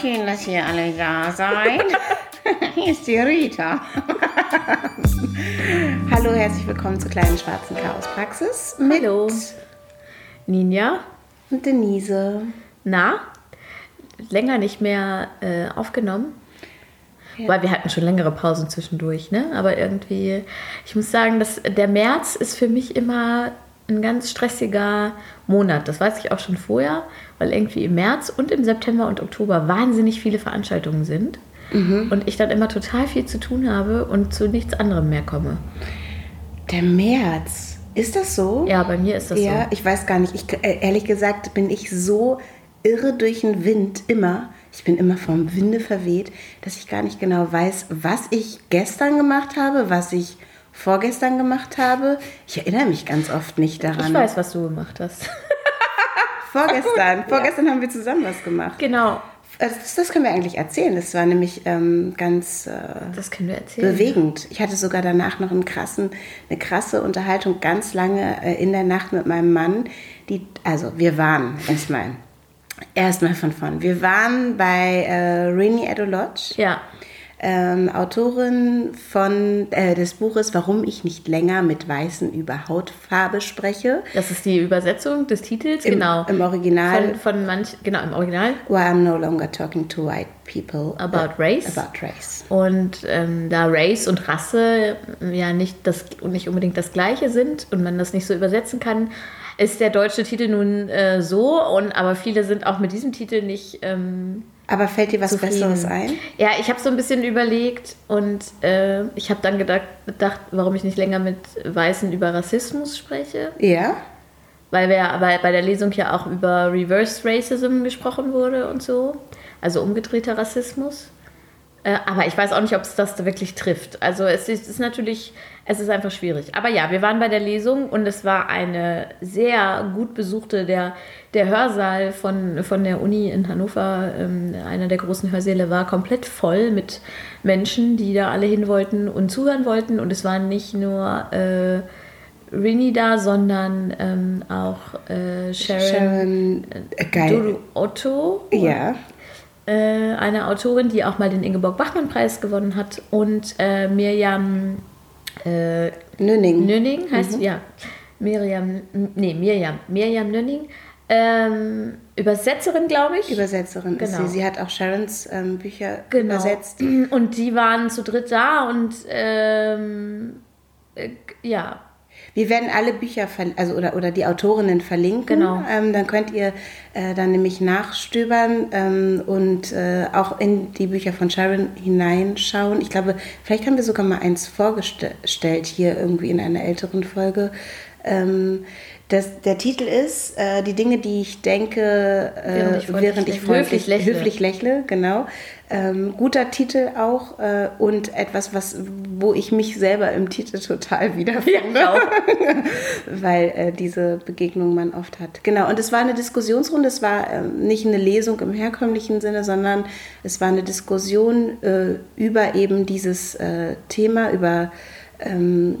Schön, dass ihr alle da seid. Hier ist die Rita. Hallo, herzlich willkommen zur kleinen schwarzen Chaospraxis mit Hallo. Ninja, und Denise. na, länger nicht mehr äh, aufgenommen. Ja. Weil wir hatten schon längere Pausen zwischendurch, ne? Aber irgendwie, ich muss sagen, dass der März ist für mich immer ein ganz stressiger Monat. Das weiß ich auch schon vorher, weil irgendwie im März und im September und Oktober wahnsinnig viele Veranstaltungen sind. Und ich dann immer total viel zu tun habe und zu nichts anderem mehr komme. Der März. Ist das so? Ja, bei mir ist das ja, so. ich weiß gar nicht. Ich, äh, ehrlich gesagt bin ich so irre durch den Wind immer. Ich bin immer vom Winde verweht, dass ich gar nicht genau weiß, was ich gestern gemacht habe, was ich vorgestern gemacht habe. Ich erinnere mich ganz oft nicht daran. Ich weiß, was du gemacht hast. Vorgestern. Vorgestern haben wir zusammen was gemacht. genau. Also Das, das können wir eigentlich erzählen. Das war nämlich ähm, ganz äh, Das können wir erzählen. bewegend. Ich hatte sogar danach noch einen krassen, eine krasse Unterhaltung ganz lange äh, in der Nacht mit meinem Mann. Die, also wir waren erstmal, erstmal von vorn. Wir waren bei äh, Rini Edolodge, Ja, ähm, Autorin von, äh, des Buches Warum ich nicht länger mit Weißen über Hautfarbe spreche. das ist die Übersetzung des Titels, Im, genau. Im Original. Von, von manch, genau, im Original. Why I'm no longer talking to white people About race. About race. Und ähm, da Race und Rasse ähm, ja nicht, das, nicht unbedingt das Gleiche sind und man das nicht so übersetzen kann, ist der deutsche Titel nun äh, so. Und, aber viele sind auch mit diesem Titel nicht ähm, Aber fällt dir was zufrieden. Besseres ein? Ja, ich habe so ein bisschen überlegt und äh, ich habe dann gedacht, gedacht, warum ich nicht länger mit Weißen über Rassismus spreche. Ja. Weil wir bei, bei der Lesung ja auch über Reverse Racism gesprochen wurde und so. Also umgedrehter Rassismus. Äh, aber ich weiß auch nicht, ob es das wirklich trifft. Also es ist, es ist natürlich, es ist einfach schwierig. Aber ja, wir waren bei der Lesung und es war eine sehr gut besuchte, der, der Hörsaal von, von der Uni in Hannover, ähm, einer der großen Hörsäle, war komplett voll mit Menschen, die da alle hin wollten und zuhören wollten. Und es waren nicht nur... Äh, Rini da, sondern ähm, auch äh, Sharon, Sharon, äh, Otto, Ja. äh, eine Autorin, die auch mal den Ingeborg-Bachmann-Preis gewonnen hat, und äh, Mirjam äh, Nünning. Nünning heißt ja Miriam, nee Mirjam, Mirjam Nünning, ähm, Übersetzerin, glaube ich. Übersetzerin ist Genau. sie. Sie hat auch Sharons ähm, Bücher Genau. übersetzt. Und die waren zu dritt da und ähm, äh, ja, Wir werden alle Bücher, also oder, oder die Autorinnen verlinken. Genau. Ähm, dann könnt ihr äh, dann nämlich nachstöbern ähm, und äh, auch in die Bücher von Sharon hineinschauen. Ich glaube, vielleicht haben wir sogar mal eins vorgestellt hier irgendwie in einer älteren Folge. Ähm, das, der Titel ist äh, Die Dinge, die ich denke, äh, Während ich freundlich Höflich lächle. höflich lächle, genau. Ähm, guter Titel auch äh, und etwas, was, wo ich mich selber im Titel total wiederfinde, Ja, weil äh, diese Begegnung man oft hat. Genau, und es war eine Diskussionsrunde, es war ähm, nicht eine Lesung im herkömmlichen Sinne, sondern es war eine Diskussion äh, über eben dieses äh, Thema, über ähm,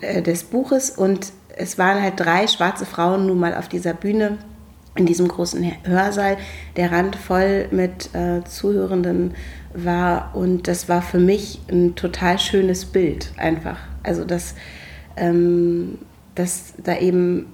äh, des Buches und es waren halt drei schwarze Frauen nun mal auf dieser Bühne in diesem großen Hörsaal, der Rand voll mit äh, Zuhörenden war und das war für mich ein total schönes Bild einfach. Also dass, ähm, dass da eben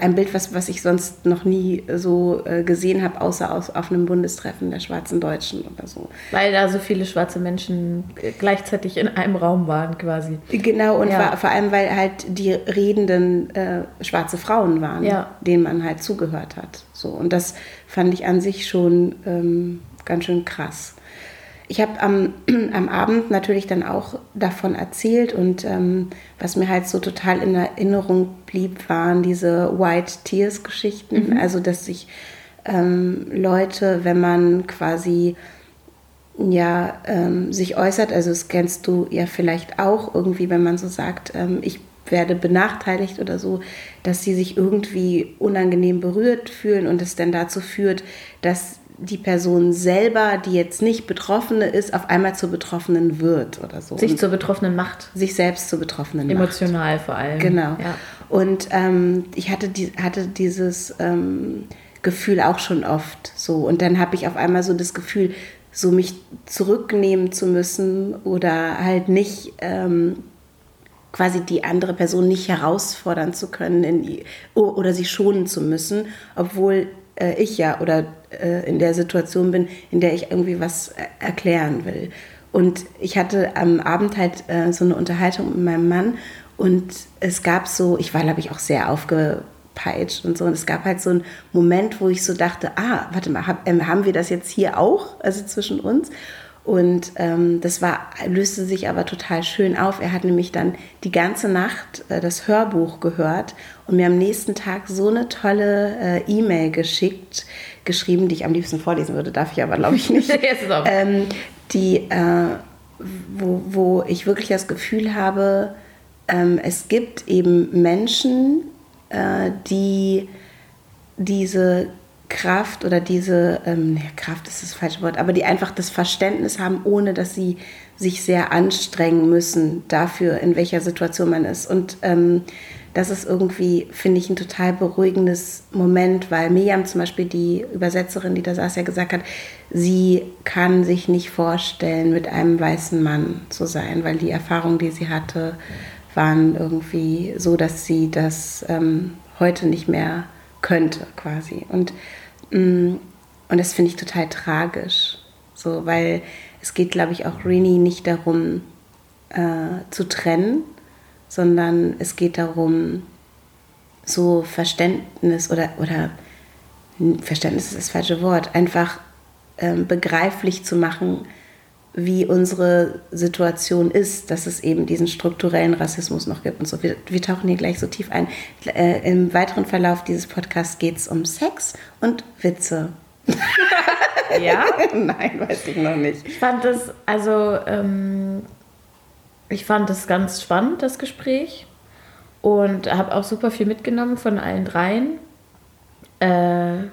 ein Bild, was, was ich sonst noch nie so äh, gesehen habe, außer aus, auf einem Bundestreffen der schwarzen Deutschen oder so. weil da so viele schwarze Menschen äh, gleichzeitig in einem Raum waren quasi. Genau, und Ja. war, vor allem, weil halt die redenden äh, schwarze Frauen waren, Ja. denen man halt zugehört hat. So, und das fand ich an sich schon ähm, ganz schön krass. Ich habe am, am Abend natürlich dann auch davon erzählt und ähm, was mir halt so total in Erinnerung blieb, waren diese White Tears Geschichten. Also, dass sich ähm, Leute, wenn man quasi ja, ähm, sich äußert. Also das kennst du ja vielleicht auch irgendwie, wenn man so sagt, ähm, ich werde benachteiligt oder so, dass sie sich irgendwie unangenehm berührt fühlen und es dann dazu führt, dass die Person selber, die jetzt nicht Betroffene ist, auf einmal zur Betroffenen wird oder so. Sich Und zur Betroffenen macht. sich selbst zur Betroffenen macht. Emotional vor allem. Genau. Ja. Und ähm, ich hatte, die, hatte dieses ähm, Gefühl auch schon oft so. Und dann habe ich auf einmal so das Gefühl, so mich zurücknehmen zu müssen oder halt nicht ähm, quasi die andere Person nicht herausfordern zu können in, oder sie schonen zu müssen, obwohl äh, ich ja oder äh, in der Situation bin, in der ich irgendwie was erklären will. Und ich hatte am Abend halt äh, so eine Unterhaltung mit meinem Mann und es gab so, ich war glaube ich auch sehr aufgepeitscht und so. Und es gab halt so einen Moment, wo ich so dachte, ah, warte mal, hab, ähm, haben wir das jetzt hier auch, also zwischen uns? Und ähm, das war, löste sich aber total schön auf. Er hat nämlich dann die ganze Nacht äh, das Hörbuch gehört und mir am nächsten Tag so eine tolle äh, E-Mail geschickt, geschrieben, die ich am liebsten vorlesen würde, darf ich aber, glaube ich, nicht. ähm, die, äh, wo, wo ich wirklich das Gefühl habe, ähm, es gibt eben Menschen, äh, die diese Kraft oder diese, ähm, Kraft ist das falsche Wort, aber die einfach das Verständnis haben, ohne dass sie sich sehr anstrengen müssen dafür, in welcher Situation man ist. Und ähm, das ist irgendwie, finde ich, ein total beruhigendes Moment, weil Miriam zum Beispiel, die Übersetzerin, die da saß, ja gesagt hat, sie kann sich nicht vorstellen, mit einem weißen Mann zu sein, weil die Erfahrungen, die sie hatte, waren irgendwie so, dass sie das ähm, heute nicht mehr könnte, quasi. Und und das finde ich total tragisch. So, weil es geht, glaube ich, auch Rini nicht darum, äh, zu trennen, sondern es geht darum, so Verständnis oder, oder Verständnis ist das falsche Wort, einfach ähm, begreiflich zu machen, wie unsere Situation ist, dass es eben diesen strukturellen Rassismus noch gibt und so. Wir, wir tauchen hier gleich so tief ein. Äh, Im weiteren Verlauf dieses Podcasts geht es um Sex und Witze. ja? Nein, weiß ich noch nicht. Ich fand das, also, ähm, ich fand das ganz spannend, das Gespräch. Und habe auch super viel mitgenommen von allen dreien. Äh,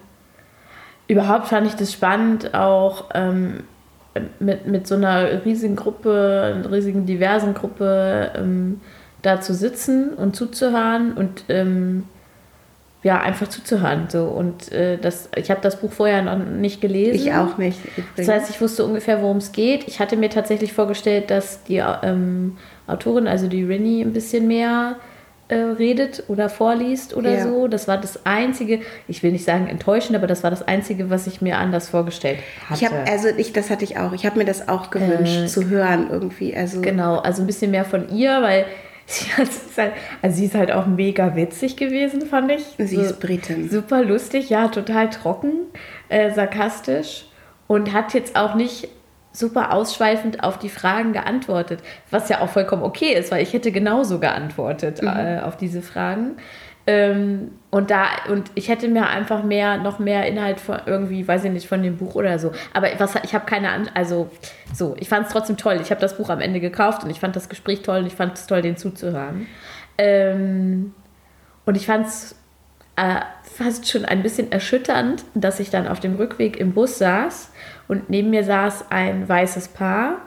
überhaupt fand ich das spannend, auch ähm, mit, mit so einer riesigen Gruppe, einer riesigen diversen Gruppe ähm, da zu sitzen und zuzuhören und ähm, ja, einfach zuzuhören. So. Und äh, das, ich habe das Buch vorher noch nicht gelesen. Ich auch nicht. Übrigens. Das heißt, ich wusste ungefähr, worum es geht. Ich hatte mir tatsächlich vorgestellt, dass die ähm, Autorin, also die Rinny, ein bisschen mehr äh, redet oder vorliest oder ja. so. Das war das Einzige, ich will nicht sagen enttäuschend, aber das war das Einzige, was ich mir anders vorgestellt hatte. Ich habe, also ich, das hatte ich auch. Ich habe mir das auch gewünscht äh, zu hören irgendwie. Also genau, also ein bisschen mehr von ihr, weil sie, halt, also sie ist halt auch mega witzig gewesen, fand ich. Sie so, ist Britin. Super lustig, ja, total trocken, äh, sarkastisch und hat jetzt auch nicht super ausschweifend auf die Fragen geantwortet, was ja auch vollkommen okay ist, weil ich hätte genauso geantwortet mhm. äh, auf diese Fragen. Ähm, und da, und ich hätte mir einfach mehr, noch mehr Inhalt von irgendwie, weiß ich nicht, von dem Buch oder so. Aber was, ich habe keine, An also so, ich fand es trotzdem toll. Ich habe das Buch am Ende gekauft und ich fand das Gespräch toll und ich fand es toll, den zuzuhören. Ähm, und ich fand es äh, fast schon ein bisschen erschütternd, dass ich dann auf dem Rückweg im Bus saß und neben mir saß ein weißes Paar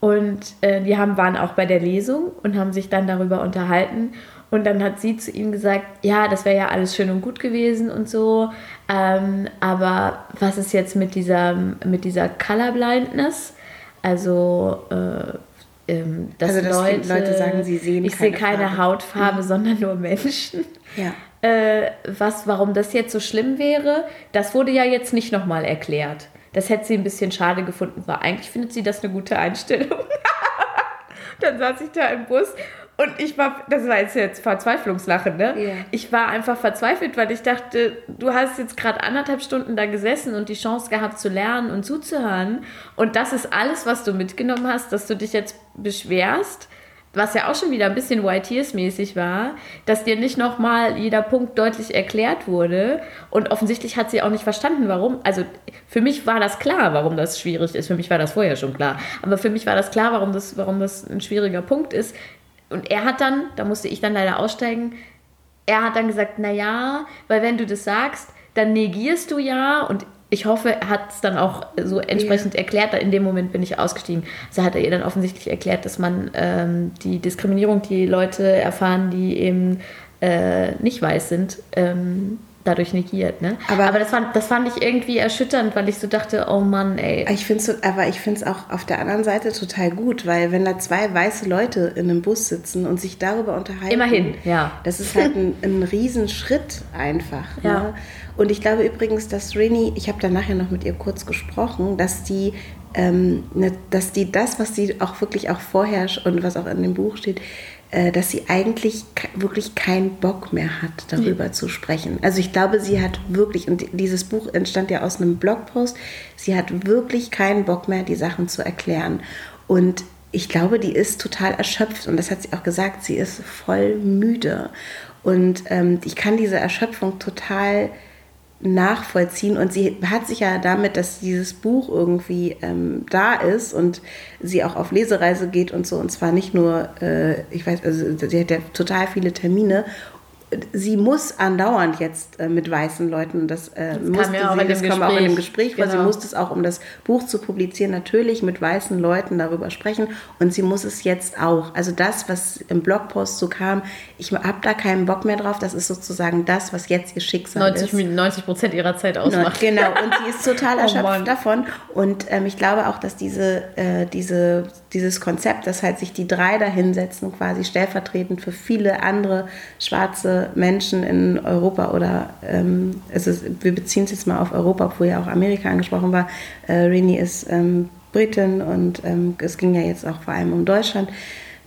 und äh, die haben, waren auch bei der Lesung und haben sich dann darüber unterhalten. Und dann hat sie zu ihm gesagt, ja, das wäre ja alles schön und gut gewesen und so, ähm, aber was ist jetzt mit dieser, mit dieser Colorblindness? Also, äh, ähm, dass, also, dass Leute, Leute, sagen, sie sehen ich sehe keine Farbe. Hautfarbe, mhm. sondern nur Menschen. Ja. Äh, was, warum das jetzt so schlimm wäre, das wurde ja jetzt nicht nochmal erklärt. Das hätte sie ein bisschen schade gefunden, weil eigentlich findet sie das eine gute Einstellung. dann saß ich da im Bus und ich war, das war jetzt, jetzt Verzweiflungslachen, ne? Yeah. Ich war einfach verzweifelt, weil ich dachte, du hast jetzt gerade anderthalb Stunden da gesessen und die Chance gehabt zu lernen und zuzuhören. Und das ist alles, was du mitgenommen hast, dass du dich jetzt beschwerst was ja auch schon wieder ein bisschen White Tears mäßig war, dass dir nicht nochmal jeder Punkt deutlich erklärt wurde und offensichtlich hat sie auch nicht verstanden, warum. Also für mich war das klar, warum das schwierig ist. Für mich war das vorher schon klar. Aber für mich war das klar, warum das, warum das ein schwieriger Punkt ist. Und er hat dann, da musste ich dann leider aussteigen, er hat dann gesagt, naja, weil wenn du das sagst, dann negierst du ja und ich hoffe, er hat es dann auch so entsprechend ja. erklärt. In dem Moment bin ich ausgestiegen. Also hat er ihr dann offensichtlich erklärt, dass man ähm, die Diskriminierung, die Leute erfahren, die eben äh, nicht weiß sind, ähm, dadurch negiert. Ne? Aber, aber das, fand, das fand ich irgendwie erschütternd, weil ich so dachte, oh Mann, ey. Ich find's so, aber ich finde es auch auf der anderen Seite total gut, weil wenn da zwei weiße Leute in einem Bus sitzen und sich darüber unterhalten. Immerhin, ja. Das ist halt ein, ein Riesenschritt einfach. Ja. Ne? Und ich glaube übrigens, dass Rini, ich habe da nachher noch mit ihr kurz gesprochen, dass die ähm, ne, dass die das, was sie auch wirklich auch vorher und was auch in dem Buch steht, dass sie eigentlich wirklich keinen Bock mehr hat, darüber ja. zu sprechen. Also ich glaube, sie hat wirklich, und dieses Buch entstand ja aus einem Blogpost, sie hat wirklich keinen Bock mehr, die Sachen zu erklären. Und ich glaube, die ist total erschöpft und das hat sie auch gesagt, sie ist voll müde. Und ähm, ich kann diese Erschöpfung total nachvollziehen. Und sie hat sich ja damit, dass dieses Buch irgendwie ähm, da ist und sie auch auf Lesereise geht und so, und zwar nicht nur, äh, ich weiß, also sie hat ja total viele Termine sie muss andauernd jetzt äh, mit weißen Leuten, das, äh, das musste ja sie, das kam auch in dem Gespräch, genau. weil sie musste es auch, um das Buch zu publizieren, natürlich mit weißen Leuten darüber sprechen und sie muss es jetzt auch. Also das, was im Blogpost so kam, ich habe da keinen Bock mehr drauf, das ist sozusagen das, was jetzt ihr Schicksal 90, ist. 90 Prozent ihrer Zeit ausmacht. Genau, und sie ist total oh erschöpft oh davon und ähm, ich glaube auch, dass diese, äh, diese, dieses Konzept, dass halt sich die drei da hinsetzen, quasi stellvertretend für viele andere schwarze Menschen in Europa oder, ähm, also wir beziehen es jetzt mal auf Europa, obwohl ja auch Amerika angesprochen war. Äh, Rini ist ähm, Britin und ähm, es ging ja jetzt auch vor allem um Deutschland,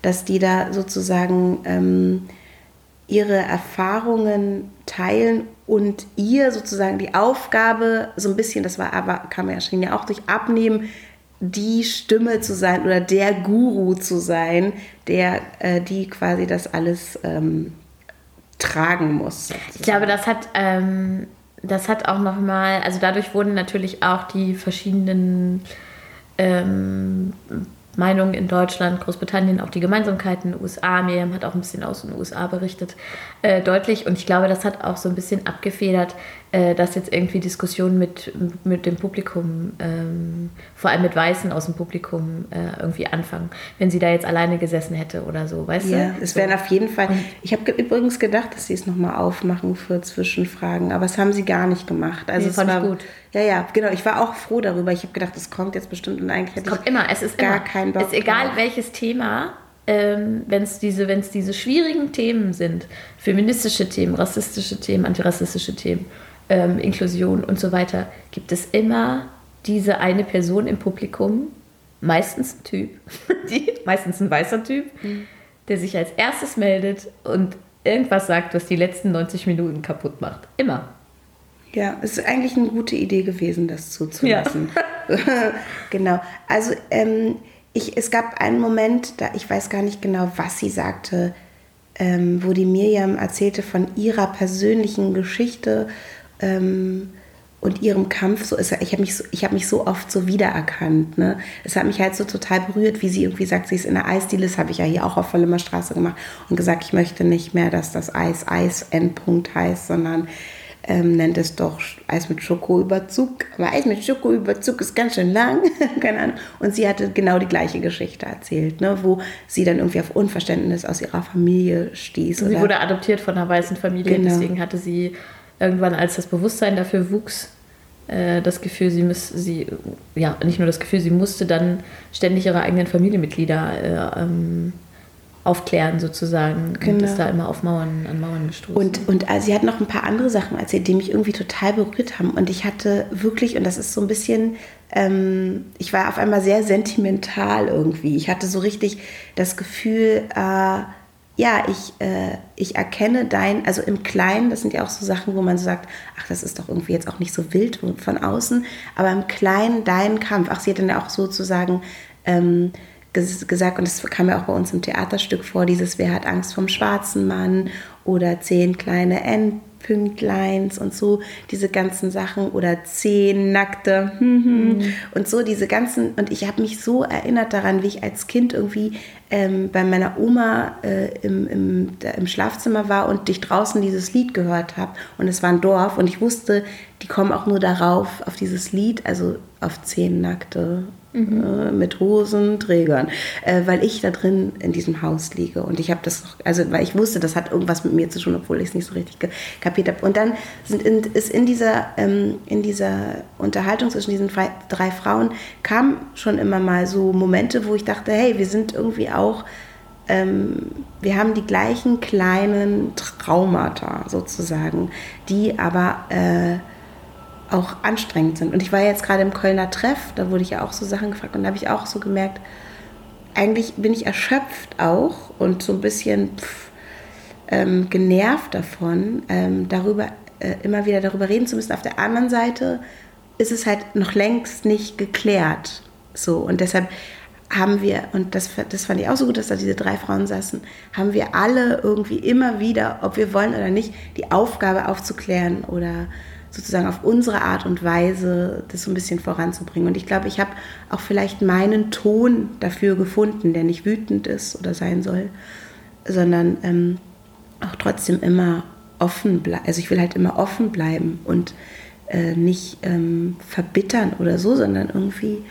dass die da sozusagen ähm, ihre Erfahrungen teilen und ihr sozusagen die Aufgabe so ein bisschen, das war aber, kam ja schon ja auch durch Abnehmen, die Stimme zu sein oder der Guru zu sein, der äh, die quasi das alles ähm, tragen muss. Sozusagen. Ich glaube, das hat, ähm, das hat auch nochmal, also dadurch wurden natürlich auch die verschiedenen ähm, Meinungen in Deutschland, Großbritannien, auch die Gemeinsamkeiten, USA, Miriam hat auch ein bisschen aus den USA berichtet, äh, deutlich. Und ich glaube, das hat auch so ein bisschen abgefedert, äh, dass jetzt irgendwie Diskussionen mit, mit dem Publikum, ähm, vor allem mit Weißen aus dem Publikum, äh, irgendwie anfangen, wenn sie da jetzt alleine gesessen hätte oder so, weißt ja, du? Ja, es wären auf jeden Fall. Ich habe übrigens gedacht, dass sie es nochmal aufmachen für Zwischenfragen, aber das haben sie gar nicht gemacht. Also nee, es fand war, ich gut. Ja, ja, genau. Ich war auch froh darüber. Ich habe gedacht, es kommt jetzt bestimmt und eigentlich hätte es kommt immer. Es ist gar immer. kein Bock. Es ist egal drauf. welches Thema ähm, wenn es diese, diese schwierigen Themen sind, feministische Themen, rassistische Themen, antirassistische Themen, ähm, Inklusion und so weiter, gibt es immer diese eine Person im Publikum, meistens ein Typ, die, meistens ein weißer Typ, mhm. der sich als erstes meldet und irgendwas sagt, was die letzten 90 Minuten kaputt macht. Immer. Ja, es ist eigentlich eine gute Idee gewesen, das zuzulassen. Ja. genau. Also ähm, ich, es gab einen Moment, da ich weiß gar nicht genau, was sie sagte, ähm, wo die Miriam erzählte von ihrer persönlichen Geschichte ähm, und ihrem Kampf. So ist, ich habe mich, so, hab mich so oft so wiedererkannt. Ne? Es hat mich halt so total berührt, wie sie irgendwie sagt, sie ist in der Eisdiele. Das habe ich ja hier auch auf Vollemer Straße gemacht und gesagt, ich möchte nicht mehr, dass das Eis Eis Endpunkt heißt, sondern ähm, nennt es doch Eis mit Schokoüberzug. Aber Eis mit Schokoüberzug ist ganz schön lang. Keine Ahnung. Und sie hatte genau die gleiche Geschichte erzählt, ne? wo sie dann irgendwie auf Unverständnis aus ihrer Familie stieß. Sie wurde adoptiert von einer weißen Familie, genau. deswegen hatte sie irgendwann, als das Bewusstsein dafür wuchs, äh, das Gefühl, sie müsste, sie, ja, nicht nur das Gefühl, sie musste dann ständig ihre eigenen Familienmitglieder äh, ähm, aufklären sozusagen genau. und ist da immer auf Mauern, an Mauern gestoßen. Und, und also sie hat noch ein paar andere Sachen erzählt, die mich irgendwie total berührt haben. Und ich hatte wirklich, und das ist so ein bisschen, ähm, ich war auf einmal sehr sentimental irgendwie. Ich hatte so richtig das Gefühl, äh, ja, ich, äh, ich erkenne dein, also im Kleinen, das sind ja auch so Sachen, wo man so sagt, ach, das ist doch irgendwie jetzt auch nicht so wild von außen, aber im Kleinen dein Kampf, ach, sie hat dann ja auch sozusagen ähm, gesagt, und das kam ja auch bei uns im Theaterstück vor, dieses Wer hat Angst vom schwarzen Mann oder zehn kleine Endpünktleins und so, diese ganzen Sachen oder zehn nackte mhm. und so diese ganzen, und ich habe mich so erinnert daran, wie ich als Kind irgendwie ähm, bei meiner Oma äh, im, im, im Schlafzimmer war und ich draußen dieses Lied gehört habe. Und es war ein Dorf und ich wusste, die kommen auch nur darauf, auf dieses Lied, also auf zehn nackte Mhm. Äh, mit Hosenträgern, äh, weil ich da drin in diesem Haus liege. Und ich habe das, also weil ich wusste, das hat irgendwas mit mir zu tun, obwohl ich es nicht so richtig kapiert habe. Und dann sind in, ist in dieser, ähm, in dieser Unterhaltung zwischen diesen drei Frauen kam schon immer mal so Momente, wo ich dachte, hey, wir sind irgendwie auch ähm, wir haben die gleichen kleinen Traumata sozusagen, die aber äh, auch anstrengend sind. Und ich war jetzt gerade im Kölner Treff, da wurde ich ja auch so Sachen gefragt und da habe ich auch so gemerkt, eigentlich bin ich erschöpft auch und so ein bisschen pff, ähm, genervt davon, ähm, darüber äh, immer wieder darüber reden zu müssen. Auf der anderen Seite ist es halt noch längst nicht geklärt. So und deshalb haben wir, und das, das fand ich auch so gut, dass da diese drei Frauen saßen, haben wir alle irgendwie immer wieder, ob wir wollen oder nicht, die Aufgabe aufzuklären oder sozusagen auf unsere Art und Weise das so ein bisschen voranzubringen. Und ich glaube, ich habe auch vielleicht meinen Ton dafür gefunden, der nicht wütend ist oder sein soll, sondern ähm, auch trotzdem immer offen bleiben. Also ich will halt immer offen bleiben und äh, nicht ähm, verbittern oder so, sondern irgendwie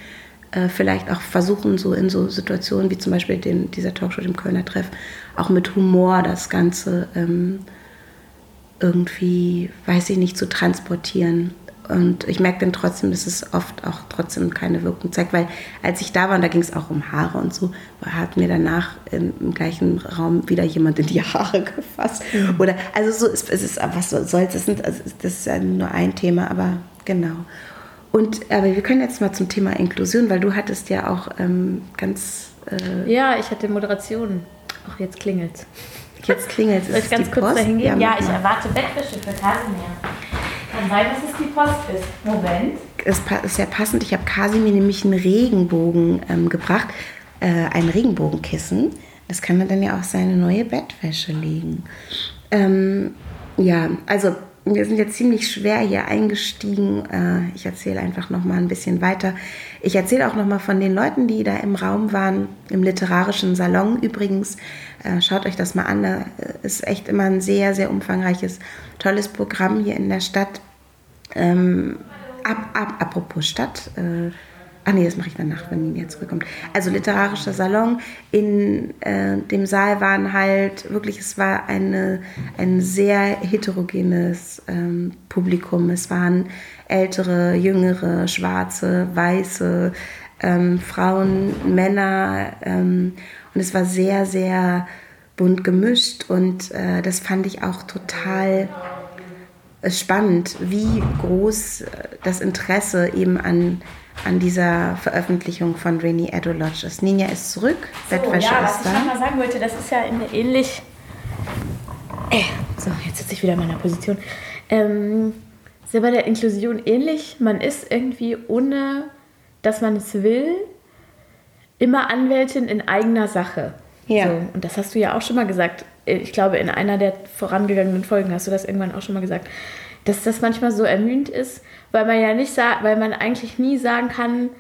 äh, vielleicht auch versuchen, so in so Situationen wie zum Beispiel den, dieser Talkshow, dem Kölner Treff, auch mit Humor das Ganze ähm, irgendwie, weiß ich nicht, zu transportieren. Und ich merke dann trotzdem, dass es oft auch trotzdem keine Wirkung zeigt, weil als ich da war, und da ging es auch um Haare und so, hat mir danach im, im gleichen Raum wieder jemand in die Haare gefasst. Mhm. Oder, also so, es, es ist, was soll es, sind, also das ist ja nur ein Thema, aber genau. Und, aber wir können jetzt mal zum Thema Inklusion, weil du hattest ja auch ähm, ganz... Äh ja, ich hatte Moderation. Ach, jetzt klingelt Jetzt klingelt es. Soll ich ganz kurz Post? dahin gehen? Ja, ja ich erwarte Bettwäsche für Kasimir. Kann sein, dass es die Post ist. Moment. Es ist ja passend. Ich habe Kasimir nämlich einen Regenbogen ähm, gebracht. Äh, ein Regenbogenkissen. Das kann er dann ja auch seine neue Bettwäsche legen. Ähm, ja, also wir sind jetzt ziemlich schwer hier eingestiegen. Äh, ich erzähle einfach noch mal ein bisschen weiter. Ich erzähle auch noch mal von den Leuten, die da im Raum waren, im literarischen Salon übrigens. Äh, schaut euch das mal an. Da ist echt immer ein sehr, sehr umfangreiches, tolles Programm hier in der Stadt. Ähm, ab, ab, apropos Stadt. Äh, Ach nee, das mache ich danach, wenn Nina zurückkommt. Also literarischer Salon. In äh, dem Saal waren halt wirklich, es war eine, ein sehr heterogenes ähm, Publikum. Es waren ältere, jüngere, schwarze, weiße, ähm, Frauen, Männer. Ähm, und es war sehr, sehr bunt gemischt. Und äh, das fand ich auch total äh, spannend, wie groß äh, das Interesse eben an an dieser Veröffentlichung von Rainy Edo Lodge ist. Ninja ist zurück, so, Bettwäsche ja, ist da. Was ich mal sagen wollte, das ist ja ähnlich. Äh, so, jetzt sitze ich wieder in meiner Position. Ähm, ist ja bei der Inklusion ähnlich. Man ist irgendwie, ohne dass man es will, immer Anwältin in eigener Sache. Ja. So, und das hast du ja auch schon mal gesagt. Ich glaube, in einer der vorangegangenen Folgen hast du das irgendwann auch schon mal gesagt, dass das manchmal so ermüdend ist, weil man ja nicht sagt, weil man eigentlich nie sagen kann,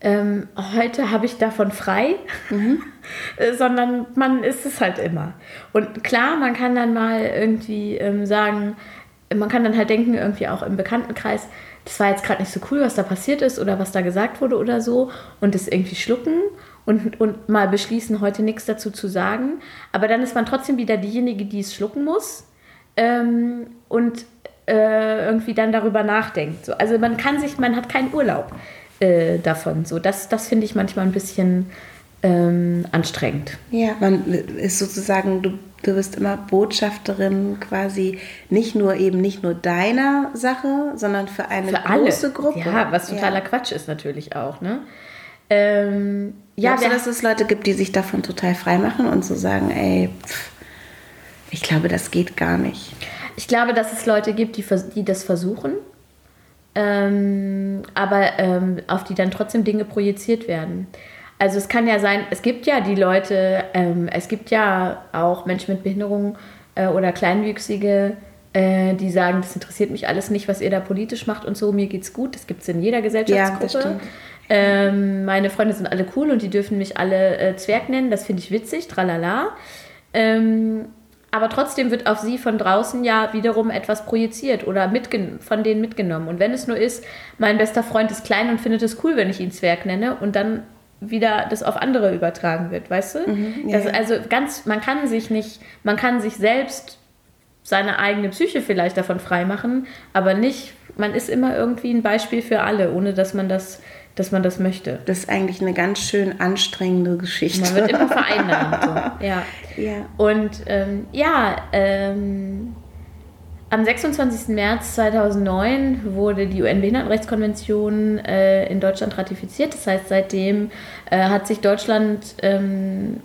ähm, heute habe ich davon frei, mhm. sondern man ist es halt immer. Und klar, man kann dann mal irgendwie ähm, sagen, man kann dann halt denken, irgendwie auch im Bekanntenkreis, das war jetzt gerade nicht so cool, was da passiert ist oder was da gesagt wurde oder so und das irgendwie schlucken und, und mal beschließen, heute nichts dazu zu sagen. Aber dann ist man trotzdem wieder diejenige, die es schlucken muss. Ähm, und äh, irgendwie dann darüber nachdenkt. So, also man kann sich, man hat keinen Urlaub äh, davon. So, das, das finde ich manchmal ein bisschen ähm, anstrengend. Ja, man ist sozusagen, du, du bist immer Botschafterin quasi nicht nur eben nicht nur deiner Sache, sondern für eine für große alle. Gruppe. Ja, was totaler ja. Quatsch ist natürlich auch, ne? Ähm, ja, Glaubst du, dass es Leute gibt, die sich davon total frei machen und so sagen, ey, pff, ich glaube, das geht gar nicht. Ich glaube, dass es Leute gibt, die, die das versuchen, ähm, aber ähm, auf die dann trotzdem Dinge projiziert werden. Also es kann ja sein, es gibt ja die Leute, ähm, es gibt ja auch Menschen mit Behinderung äh, oder Kleinwüchsige, äh, die sagen, das interessiert mich alles nicht, was ihr da politisch macht und so, mir geht's gut. Das gibt es in jeder Gesellschaftsgruppe. Ja, Ähm, meine Freunde sind alle cool und die dürfen mich alle äh, Zwerg nennen. Das finde ich witzig, tralala. Ähm, aber trotzdem wird auf sie von draußen ja wiederum etwas projiziert oder von denen mitgenommen. Und wenn es nur ist, mein bester Freund ist klein und findet es cool, wenn ich ihn Zwerg nenne und dann wieder das auf andere übertragen wird, weißt du? Mhm, ja, das, also ganz, man kann sich nicht, man kann sich selbst seine eigene Psyche vielleicht davon freimachen, aber nicht, man ist immer irgendwie ein Beispiel für alle, ohne dass man das dass man das möchte. Das ist eigentlich eine ganz schön anstrengende Geschichte. Man wird immer vereinnahmt. So. Ja. ja. Und ähm, ja, ähm, am 26. März 2009 wurde die UN-Behindertenrechtskonvention äh, in Deutschland ratifiziert. Das heißt, seitdem äh, hat sich Deutschland ähm,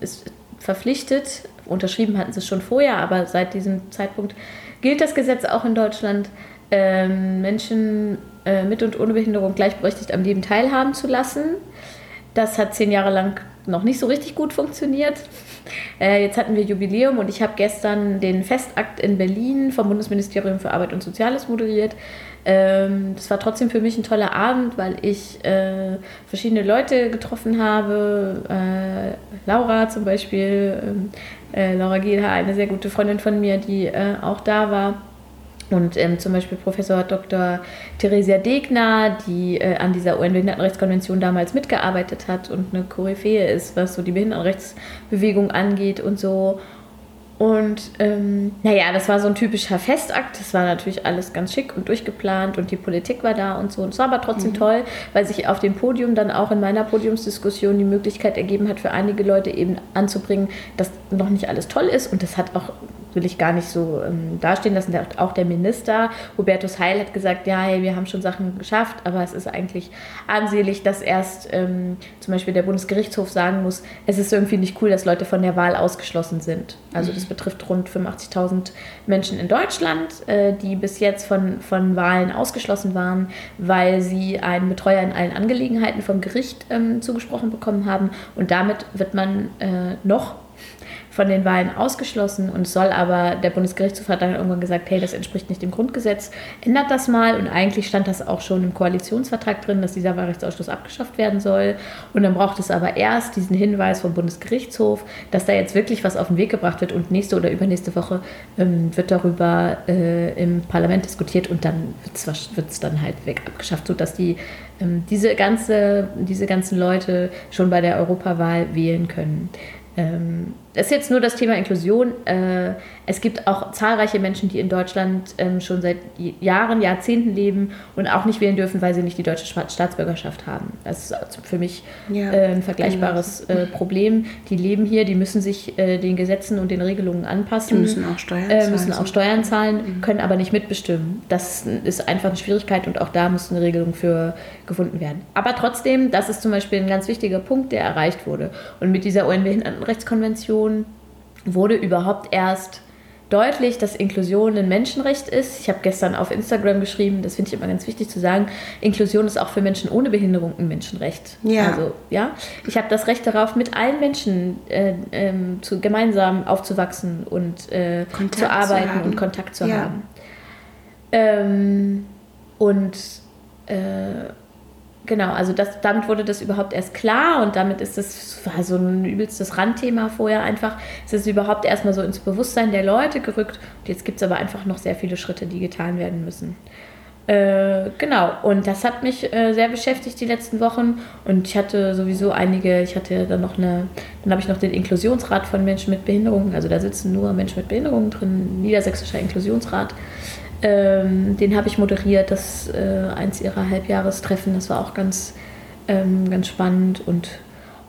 verpflichtet, unterschrieben hatten sie es schon vorher, aber seit diesem Zeitpunkt gilt das Gesetz auch in Deutschland, ähm, Menschen äh, mit und ohne Behinderung gleichberechtigt am Leben teilhaben zu lassen. Das hat zehn Jahre lang noch nicht so richtig gut funktioniert. Äh, jetzt hatten wir Jubiläum und ich habe gestern den Festakt in Berlin vom Bundesministerium für Arbeit und Soziales moderiert. Ähm, das war trotzdem für mich ein toller Abend, weil ich äh, verschiedene Leute getroffen habe. Äh, Laura zum Beispiel, ähm, äh, Laura Gielha, eine sehr gute Freundin von mir, die äh, auch da war. Und ähm, zum Beispiel Professor Dr. Theresia Degner, die äh, an dieser UN-Behindertenrechtskonvention damals mitgearbeitet hat und eine Koryphäe ist, was so die Behindertenrechtsbewegung angeht und so. Und ähm, naja, das war so ein typischer Festakt. Das war natürlich alles ganz schick und durchgeplant und die Politik war da und so. Und es war aber trotzdem mhm. toll, weil sich auf dem Podium dann auch in meiner Podiumsdiskussion die Möglichkeit ergeben hat, für einige Leute eben anzubringen, dass noch nicht alles toll ist. Und das hat auch will ich gar nicht so ähm, dastehen lassen. Der, auch der Minister, Hubertus Heil, hat gesagt, ja, hey, wir haben schon Sachen geschafft, aber es ist eigentlich ansehlich, dass erst ähm, zum Beispiel der Bundesgerichtshof sagen muss, es ist irgendwie nicht cool, dass Leute von der Wahl ausgeschlossen sind. Also das mhm. betrifft rund 85.000 Menschen in Deutschland, äh, die bis jetzt von, von Wahlen ausgeschlossen waren, weil sie einen Betreuer in allen Angelegenheiten vom Gericht ähm, zugesprochen bekommen haben. Und damit wird man äh, noch von den Wahlen ausgeschlossen und soll aber, der Bundesgerichtshof hat dann irgendwann gesagt, hey, das entspricht nicht dem Grundgesetz, ändert das mal. Und eigentlich stand das auch schon im Koalitionsvertrag drin, dass dieser Wahlrechtsausschluss abgeschafft werden soll. Und dann braucht es aber erst diesen Hinweis vom Bundesgerichtshof, dass da jetzt wirklich was auf den Weg gebracht wird und nächste oder übernächste Woche ähm, wird darüber äh, im Parlament diskutiert und dann wird es dann halt weg abgeschafft, sodass die ähm, diese, ganze, diese ganzen Leute schon bei der Europawahl wählen können. Ähm, das ist jetzt nur das Thema Inklusion. Äh, es gibt auch zahlreiche Menschen, die in Deutschland ähm, schon seit Jahren, Jahrzehnten leben und auch nicht wählen dürfen, weil sie nicht die deutsche Staatsbürgerschaft haben. Das ist für mich ja, äh, ein vergleichbares äh, Problem. Die leben hier, die müssen sich den Gesetzen und den Regelungen anpassen. Die müssen auch Steuern zahlen. müssen auch Steuern zahlen, mhm. können aber nicht mitbestimmen. Das ist einfach eine Schwierigkeit und auch da muss eine Regelung für gefunden werden. Aber trotzdem, das ist zum Beispiel ein ganz wichtiger Punkt, der erreicht wurde. Und mit dieser UN-Behindertenrechtskonvention wurde überhaupt erst deutlich, dass Inklusion ein Menschenrecht ist. Ich habe gestern auf Instagram geschrieben, das finde ich immer ganz wichtig zu sagen, Inklusion ist auch für Menschen ohne Behinderung ein Menschenrecht. Ja. Also, ja, ich habe das Recht darauf, mit allen Menschen äh, ähm, zu, gemeinsam aufzuwachsen und äh, zu arbeiten zu und Kontakt zu ja. haben. Ähm, und äh, Genau, also das, damit wurde das überhaupt erst klar und damit ist das war so ein übelstes Randthema vorher einfach. Es ist überhaupt erstmal so ins Bewusstsein der Leute gerückt und jetzt gibt es aber einfach noch sehr viele Schritte, die getan werden müssen. Äh, genau, und das hat mich äh, sehr beschäftigt die letzten Wochen und ich hatte sowieso einige, ich hatte dann noch eine, dann habe ich noch den Inklusionsrat von Menschen mit Behinderungen, also da sitzen nur Menschen mit Behinderungen drin, Niedersächsischer Inklusionsrat. Ähm, den habe ich moderiert, das äh, eins ihrer Halbjahrestreffen. Das war auch ganz, ähm, ganz spannend. Und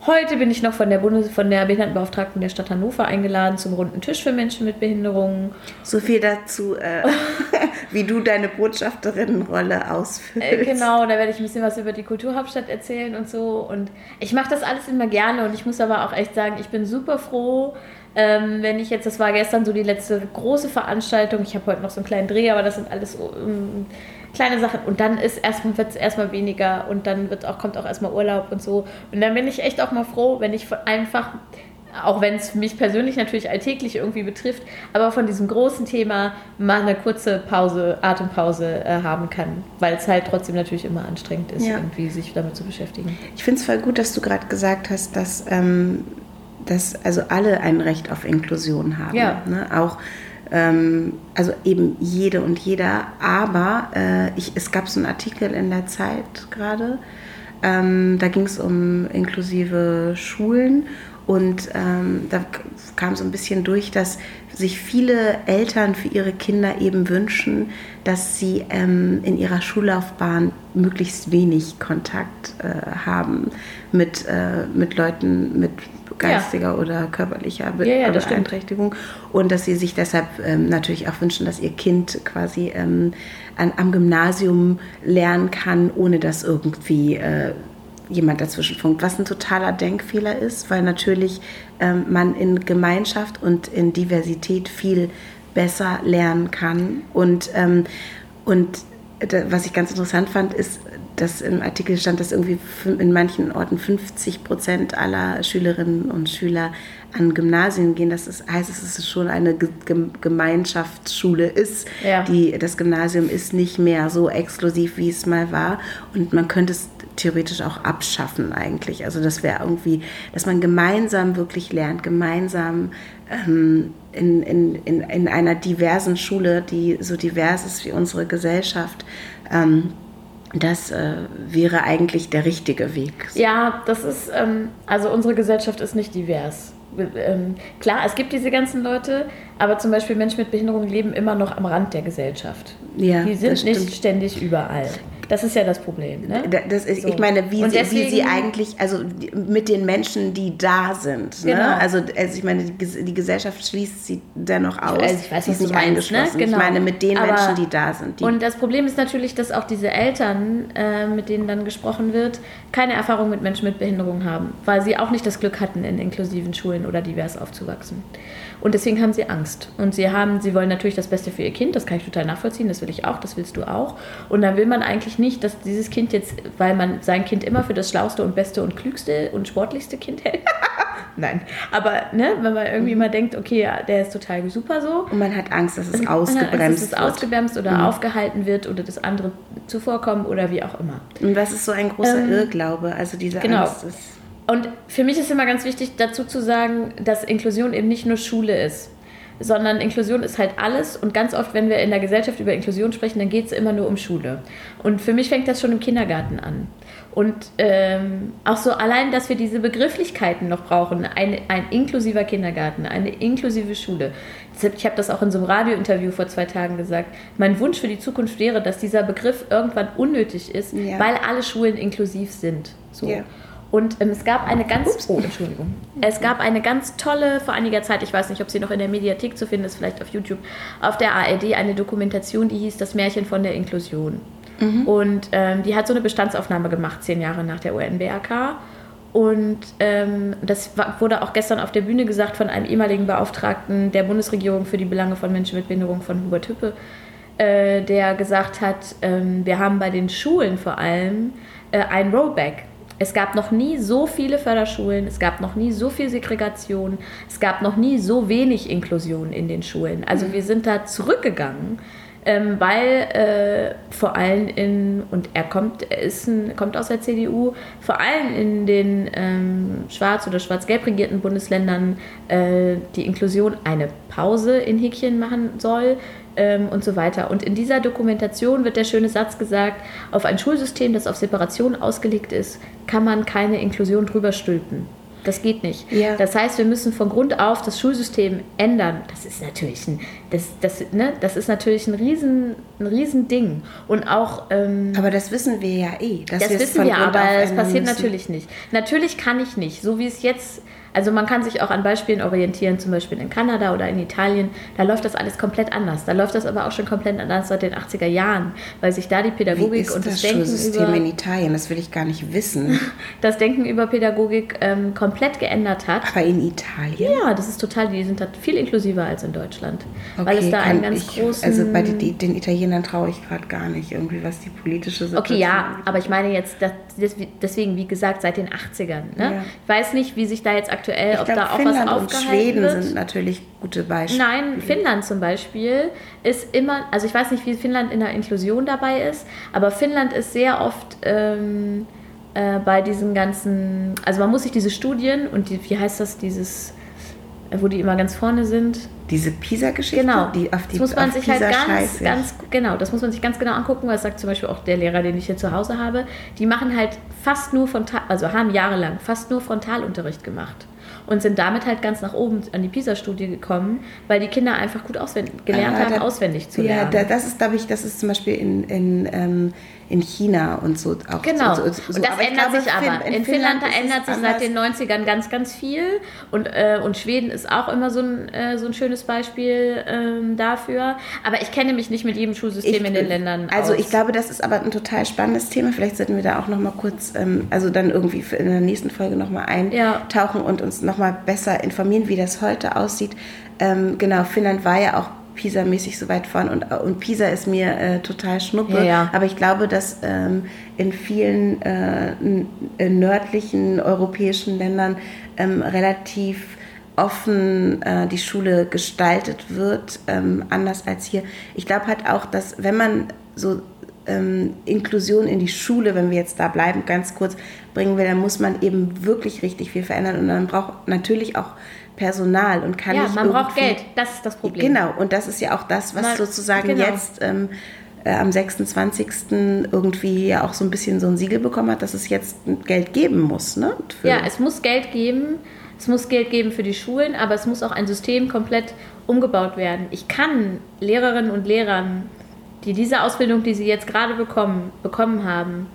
heute bin ich noch von der, Bundes von der Behindertenbeauftragten der Stadt Hannover eingeladen zum runden Tisch für Menschen mit Behinderungen. So viel dazu, äh, wie du deine Botschafterinnenrolle ausfüllst. Äh, genau, da werde ich ein bisschen was über die Kulturhauptstadt erzählen und so. Und ich mache das alles immer gerne und ich muss aber auch echt sagen, ich bin super froh, ähm, wenn ich jetzt, das war gestern so die letzte große Veranstaltung, ich habe heute noch so einen kleinen Dreh, aber das sind alles um, kleine Sachen. Und dann ist erstmal, wird es erstmal weniger und dann wird auch, kommt auch erstmal Urlaub und so. Und dann bin ich echt auch mal froh, wenn ich einfach auch wenn es mich persönlich natürlich alltäglich irgendwie betrifft, aber von diesem großen Thema mal eine kurze Pause, Atempause äh, haben kann, weil es halt trotzdem natürlich immer anstrengend ist, ja. irgendwie sich damit zu beschäftigen. Ich finde es voll gut, dass du gerade gesagt hast, dass, ähm, dass also alle ein Recht auf Inklusion haben. Ja. Ne? Auch ähm, also eben jede und jeder, aber äh, ich, es gab so einen Artikel in der Zeit gerade, ähm, da ging es um inklusive Schulen und ähm, da kam so ein bisschen durch, dass sich viele Eltern für ihre Kinder eben wünschen, dass sie ähm, in ihrer Schullaufbahn möglichst wenig Kontakt äh, haben mit, äh, mit Leuten mit geistiger ja. oder körperlicher Be ja, ja, Beeinträchtigung und dass sie sich deshalb ähm, natürlich auch wünschen, dass ihr Kind quasi ähm, an, am Gymnasium lernen kann, ohne dass irgendwie äh, jemand dazwischen funkt, was ein totaler Denkfehler ist, weil natürlich ähm, man in Gemeinschaft und in Diversität viel besser lernen kann. Und, ähm, und was ich ganz interessant fand, ist, dass im Artikel stand, dass irgendwie in manchen Orten 50 Prozent aller Schülerinnen und Schüler an Gymnasien gehen. Das ist, heißt, dass es schon eine Gemeinschaftsschule ist. Ja. Die, das Gymnasium ist nicht mehr so exklusiv, wie es mal war. Und man könnte es theoretisch auch abschaffen eigentlich. Also das wäre irgendwie, dass man gemeinsam wirklich lernt, gemeinsam ähm, in, in, in, in einer diversen Schule, die so divers ist wie unsere Gesellschaft. Ähm, das äh, wäre eigentlich der richtige Weg. Ja, das ist, ähm, also unsere Gesellschaft ist nicht divers. Ähm, klar, es gibt diese ganzen Leute, aber zum Beispiel Menschen mit Behinderung leben immer noch am Rand der Gesellschaft. Ja, die sind nicht ständig überall. Das ist ja das Problem. Ne? Das ist, so. Ich meine, wie sie, deswegen, wie sie eigentlich, also mit den Menschen, die da sind. Ne? Genau. Ne? Also, also ich meine, die, die, Gesellschaft schließt sie dennoch aus. Also ich weiß, sie ist nicht eingeschlossen. Ne? Genau. Ich meine, mit den Aber, Menschen, die da sind. Die und das Problem ist natürlich, dass auch diese Eltern, äh, mit denen dann gesprochen wird, keine Erfahrung mit Menschen mit Behinderung haben, weil sie auch nicht das Glück hatten, in inklusiven Schulen oder divers aufzuwachsen. Und deswegen haben sie Angst. Und sie haben, sie wollen natürlich das Beste für ihr Kind, das kann ich total nachvollziehen, das will ich auch, das willst du auch. Und dann will man eigentlich nicht, dass dieses Kind jetzt, weil man sein Kind immer für das schlauste und beste und klügste und sportlichste Kind hält. Nein, aber ne, wenn man irgendwie mhm. mal denkt, okay, ja, der ist total super so. Und man hat Angst, dass es ausgebremst Angst, dass es ausgebremst oder mhm. aufgehalten wird oder das andere zuvorkommen oder wie auch immer. Und was ist so ein großer ähm, Irrglaube? Also diese genau. Angst ist und für mich ist immer ganz wichtig dazu zu sagen, dass Inklusion eben nicht nur Schule ist, sondern Inklusion ist halt alles. Und ganz oft, wenn wir in der Gesellschaft über Inklusion sprechen, dann geht es immer nur um Schule. Und für mich fängt das schon im Kindergarten an. Und ähm, auch so allein, dass wir diese Begrifflichkeiten noch brauchen, ein, ein inklusiver Kindergarten, eine inklusive Schule. Ich habe das auch in so einem Radiointerview vor zwei Tagen gesagt. Mein Wunsch für die Zukunft wäre, dass dieser Begriff irgendwann unnötig ist, ja. weil alle Schulen inklusiv sind. So. Ja. Und ähm, es gab eine ganz, Ups. oh, Entschuldigung, es gab eine ganz tolle, vor einiger Zeit, ich weiß nicht, ob sie noch in der Mediathek zu finden ist, vielleicht auf YouTube, auf der ARD eine Dokumentation, die hieß Das Märchen von der Inklusion. Mhm. Und ähm, die hat so eine Bestandsaufnahme gemacht, zehn Jahre nach der UNBRK. Und ähm, das wurde auch gestern auf der Bühne gesagt von einem ehemaligen Beauftragten der Bundesregierung für die Belange von Menschen mit Behinderung von Hubert Hüppe, äh, der gesagt hat, ähm, wir haben bei den Schulen vor allem äh, ein Rollback es gab noch nie so viele Förderschulen, es gab noch nie so viel Segregation, es gab noch nie so wenig Inklusion in den Schulen. Also wir sind da zurückgegangen, ähm, weil äh, vor allem in, und er kommt, ist ein, kommt aus der CDU, vor allem in den ähm, schwarz- oder schwarz-gelb regierten Bundesländern äh, die Inklusion eine Pause in Häkchen machen soll ähm, und so weiter. Und in dieser Dokumentation wird der schöne Satz gesagt, auf ein Schulsystem, das auf Separation ausgelegt ist, kann man keine Inklusion drüber stülpen. Das geht nicht. Ja. Das heißt, wir müssen von Grund auf das Schulsystem ändern. Das ist natürlich ein, das, das, ne, das ist natürlich ein riesen, ein riesen Ding. Und auch. Ähm, aber das wissen wir ja eh. das wissen wir, aber es passiert müssen. natürlich nicht. Natürlich kann ich nicht, so wie es jetzt also man kann sich auch an Beispielen orientieren, zum Beispiel in Kanada oder in Italien. Da läuft das alles komplett anders. Da läuft das aber auch schon komplett anders seit den 80er Jahren, weil sich da die Pädagogik und das, das Denken über in Italien, das will ich gar nicht wissen. Das Denken über Pädagogik ähm, komplett geändert hat. Aber in Italien? Ja, das ist total. Die sind da viel inklusiver als in Deutschland, okay, weil es da einen ganz ich, großen. Also bei den, den Italienern traue ich gerade gar nicht irgendwie, was die politische Situation. Okay, ja, aber ich meine jetzt das, deswegen wie gesagt seit den 80ern. Ne? Ja. Ich weiß nicht, wie sich da jetzt aktuell, ich ob glaub, da auch Finnland was und aufgehalten Schweden wird. sind natürlich gute Beispiele. Nein, Finnland zum Beispiel ist immer, also ich weiß nicht, wie Finnland in der Inklusion dabei ist, aber Finnland ist sehr oft ähm, äh, bei diesen ganzen, also man muss sich diese Studien und die, wie heißt das, dieses, äh, wo die immer ganz vorne sind, Diese Pisa-Geschichte, Genau. die auf die das muss man sich halt ganz, ganz, genau, das muss man sich ganz genau angucken, weil das sagt zum Beispiel auch der Lehrer, den ich hier zu Hause habe. Die machen halt fast nur frontal, also haben jahrelang fast nur Frontalunterricht gemacht und sind damit halt ganz nach oben an die PISA-Studie gekommen, weil die Kinder einfach gut auswendig, gelernt haben, da- auswendig zu Ja, lernen. da, das ist, glaube ich, das ist zum Beispiel in, in, ähm, in China und so auch. Genau. So, so, so. Und das Aber ändert glaube, sich aber. Fin- In, Finnland, es ändert sich seit den 90ern ganz, ganz viel. Und, äh, und Schweden ist auch immer so ein, äh, so ein schönes Beispiel ähm, dafür. Aber ich kenne mich nicht mit jedem Schulsystem Ich- in den Ländern Also aus. ich glaube, das ist aber ein total spannendes Thema. Vielleicht sollten wir da auch noch mal kurz, ähm, also dann irgendwie in der nächsten Folge noch mal Ja. eintauchen und uns noch mal besser informieren, wie das heute aussieht. Ähm, genau, Finnland war ja auch Pisa-mäßig so weit vorn und, und Pisa ist mir äh, total schnuppe. Ja, ja. Aber ich glaube, dass ähm, in vielen äh, n- äh, nördlichen europäischen Ländern ähm, relativ offen äh, die Schule gestaltet wird, ähm, anders als hier. Ich glaube halt auch, dass wenn man so ähm, Inklusion in die Schule, wenn wir jetzt da bleiben, ganz kurz bringen will, dann muss man eben wirklich richtig viel verändern und dann braucht natürlich auch Personal und kann ja, nicht man braucht Geld. Das ist das Problem. Genau, und das ist ja auch das, was Mal- sozusagen genau. jetzt ähm, äh, am 26. irgendwie ja auch so ein bisschen so ein Siegel bekommen hat, dass es jetzt Geld geben muss. Ne? Für- Ja, es muss Geld geben. Es muss Geld geben für die Schulen, aber es muss auch ein System komplett umgebaut werden. Ich kann Lehrerinnen und Lehrern, die diese Ausbildung, die sie jetzt gerade bekommen, bekommen haben,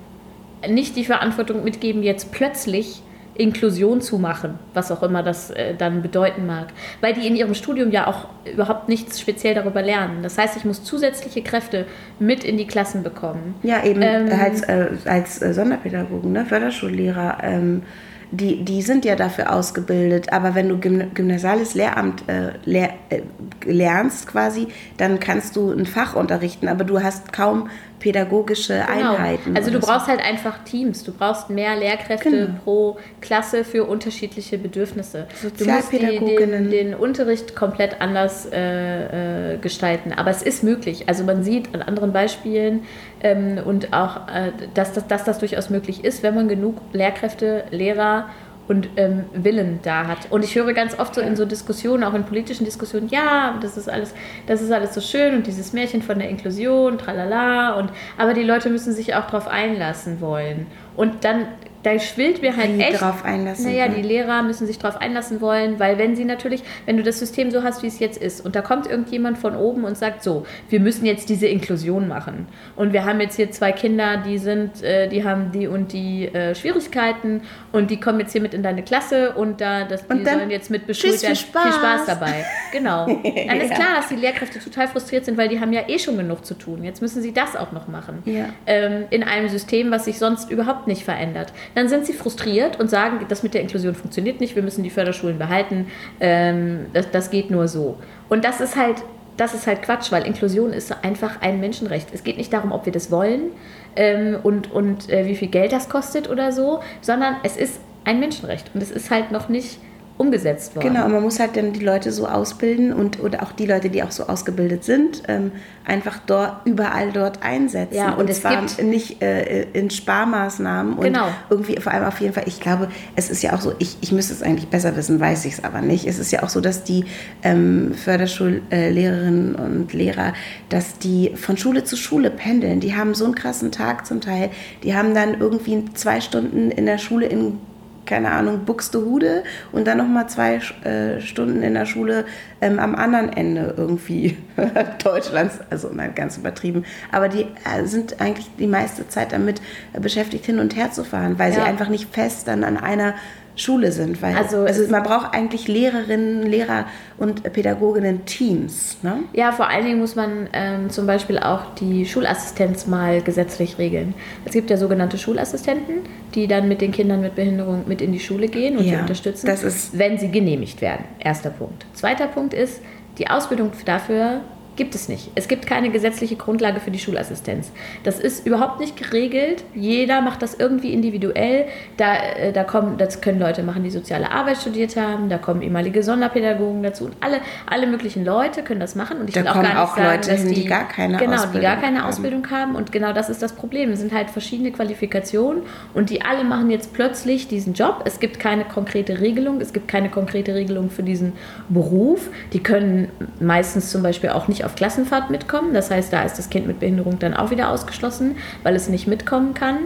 nicht die Verantwortung mitgeben, jetzt plötzlich Inklusion zu machen, was auch immer das äh, dann bedeuten mag. Weil die in ihrem Studium ja auch überhaupt nichts speziell darüber lernen. Das heißt, ich muss zusätzliche Kräfte mit in die Klassen bekommen. Ja, eben Ähm, als, äh, als äh, Sonderpädagogen, ne? Förderschullehrer, ähm, die, die sind ja dafür ausgebildet. Aber wenn du Gym gymnasiales Lehramt äh, äh, lernst quasi, dann kannst du ein Fach unterrichten, aber du hast kaum pädagogische Genau. Einheiten. Also du oder so. brauchst halt einfach Teams. Du brauchst mehr Lehrkräfte Genau. pro Klasse für unterschiedliche Bedürfnisse. Du musst die, den, den Unterricht komplett anders äh, äh, gestalten. Aber es ist möglich. Also man sieht an anderen Beispielen ähm, und auch, äh, dass, das, dass das durchaus möglich ist, wenn man genug Lehrkräfte, Lehrer und ähm, Willen da hat. Und ich höre ganz oft so in so Diskussionen, auch in politischen Diskussionen, ja, das ist alles, das ist alles so schön und dieses Märchen von der Inklusion, tralala, und aber die Leute müssen sich auch darauf einlassen wollen. Und dann, da schwillt mir halt Wie echt. drauf einlassen Naja, die Lehrer müssen sich darauf einlassen wollen, weil wenn sie natürlich, wenn du das System so hast, wie es jetzt ist, und da kommt irgendjemand von oben und sagt so, wir müssen jetzt diese Inklusion machen. Und wir haben jetzt hier zwei Kinder, die sind, äh, die haben die und die äh, Schwierigkeiten und die kommen jetzt hier mit in deine Klasse und da, das, die Und dann sollen jetzt mit beschult tschüss, viel werden. Viel Spaß Spaß. dabei. Genau. Dann ist klar, dass die Lehrkräfte total frustriert sind, weil die haben ja eh schon genug zu tun. Jetzt müssen sie das auch noch machen. Ja. Ähm, in einem System, was sich sonst überhaupt nicht verändert. Dann sind sie frustriert und sagen, das mit der Inklusion funktioniert nicht, wir müssen die Förderschulen behalten, ähm, das, das geht nur so. Und das ist halt, das ist halt Quatsch, weil Inklusion ist einfach ein Menschenrecht. Es geht nicht darum, ob wir das wollen ähm, und, und äh, wie viel Geld das kostet oder so, sondern es ist ein Menschenrecht und es ist halt noch nicht umgesetzt worden. Genau, und man muss halt dann die Leute so ausbilden und oder auch die Leute, die auch so ausgebildet sind, ähm, einfach dort überall dort einsetzen. Ja, und es zwar gibt- nicht äh, in Sparmaßnahmen und Genau. irgendwie vor allem auf jeden Fall, ich glaube, es ist ja auch so, ich, ich müsste es eigentlich besser wissen, weiß ich es aber nicht. Es ist ja auch so, dass die ähm, Förderschullehrerinnen und Lehrer, dass die von Schule zu Schule pendeln. Die haben so einen krassen Tag zum Teil. Die haben dann irgendwie zwei Stunden in der Schule in keine Ahnung, Buxtehude und dann nochmal zwei äh, Stunden in der Schule ähm, am anderen Ende irgendwie Deutschlands, also mal ganz übertrieben. Aber die äh, sind eigentlich die meiste Zeit damit äh, beschäftigt, hin und her zu fahren, weil sie Ja. einfach nicht fest dann an einer Schule sind. Weil, Also also, man braucht eigentlich Lehrerinnen, Lehrer und Pädagoginnen Teams. Ne? Ja, vor allen Dingen muss man ähm, zum Beispiel auch die Schulassistenz mal gesetzlich regeln. Es gibt ja sogenannte Schulassistenten, die dann mit den Kindern mit Behinderung mit in die Schule gehen und Ja, unterstützen, das ist- wenn sie genehmigt werden. Erster Punkt. Zweiter Punkt ist, die Ausbildung dafür Gibt es nicht. Es gibt keine gesetzliche Grundlage für die Schulassistenz. Das ist überhaupt nicht geregelt. Jeder macht das irgendwie individuell. Da, äh, da kommen, das können Leute machen, die soziale Arbeit studiert haben. Da kommen ehemalige Sonderpädagogen dazu. Und alle, alle möglichen Leute können das machen. Und ich da will auch kommen gar nicht auch sagen, Leute dass hin, die, die gar keine genau, Ausbildung die gar keine haben. Ausbildung haben. Und genau das ist das Problem. Es sind halt verschiedene Qualifikationen und die alle machen jetzt plötzlich diesen Job. Es gibt keine konkrete Regelung. Es gibt keine konkrete Regelung für diesen Beruf. Die können meistens zum Beispiel auch nicht auf Klassenfahrt mitkommen. Das heißt, da ist das Kind mit Behinderung dann auch wieder ausgeschlossen, weil es nicht mitkommen kann.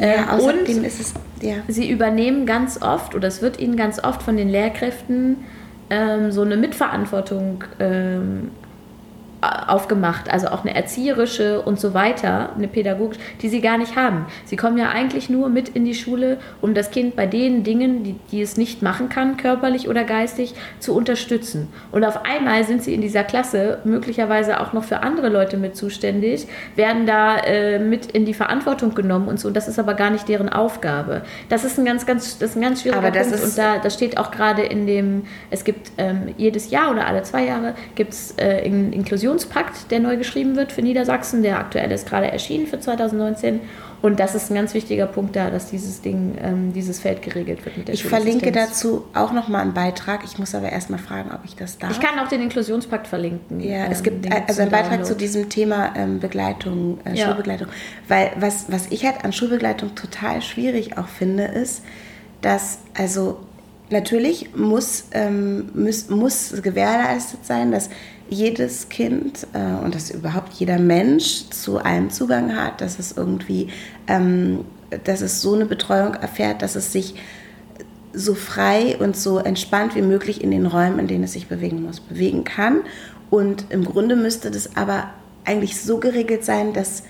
Ja, außerdem und ist es, ja. sie übernehmen ganz oft, oder es wird ihnen ganz oft von den Lehrkräften ähm, so eine Mitverantwortung ähm, aufgemacht, also auch eine erzieherische und so weiter, eine pädagogische, die sie gar nicht haben. Sie kommen ja eigentlich nur mit in die Schule, um das Kind bei den Dingen, die, die es nicht machen kann, körperlich oder geistig, zu unterstützen. Und auf einmal sind sie in dieser Klasse möglicherweise auch noch für andere Leute mit zuständig, werden da äh, mit in die Verantwortung genommen und so. Und das ist aber gar nicht deren Aufgabe. Das ist ein ganz, ganz, das ist ein ganz schwieriger Punkt. und da, das steht auch gerade in dem, es gibt ähm, jedes Jahr oder alle zwei Jahre gibt es äh, einen Inklusionspakt, der neu geschrieben wird für Niedersachsen. Der aktuell ist gerade erschienen für 2019. Und das ist ein ganz wichtiger Punkt da, dass dieses Ding, ähm, dieses Feld geregelt wird mit der Ich verlinke dazu auch nochmal einen Beitrag. Ich muss aber erstmal fragen, ob ich das darf. Ich kann auch den Inklusionspakt verlinken. Ja, es Ähm, gibt also einen Beitrag Download. zu diesem Thema ähm, Begleitung, äh, Ja. Schulbegleitung. Weil was, was ich halt an Schulbegleitung total schwierig auch finde, ist, dass also natürlich muss, ähm, muss, muss gewährleistet sein, dass jedes Kind äh, und dass überhaupt jeder Mensch zu allem Zugang hat, dass es irgendwie, ähm, dass es so eine Betreuung erfährt, dass es sich so frei und so entspannt wie möglich in den Räumen, in denen es sich bewegen muss, bewegen kann. Und im Grunde müsste das aber eigentlich so geregelt sein, dass,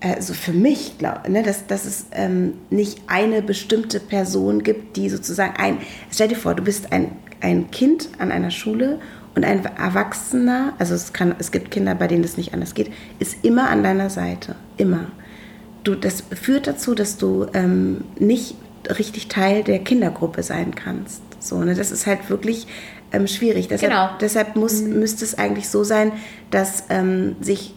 also für mich, glaub, ne, dass, dass es ähm, nicht eine bestimmte Person gibt, die sozusagen ein, stell dir vor, du bist ein, ein Kind an einer Schule und ein Erwachsener, also es, kann, es gibt Kinder, bei denen das nicht anders geht, ist immer an deiner Seite, immer. Du, das führt dazu, dass du ähm, nicht richtig Teil der Kindergruppe sein kannst. So, ne? Das ist halt wirklich ähm, schwierig. Deshalb, Genau. deshalb muss, müsste es eigentlich so sein, dass, ähm, sich,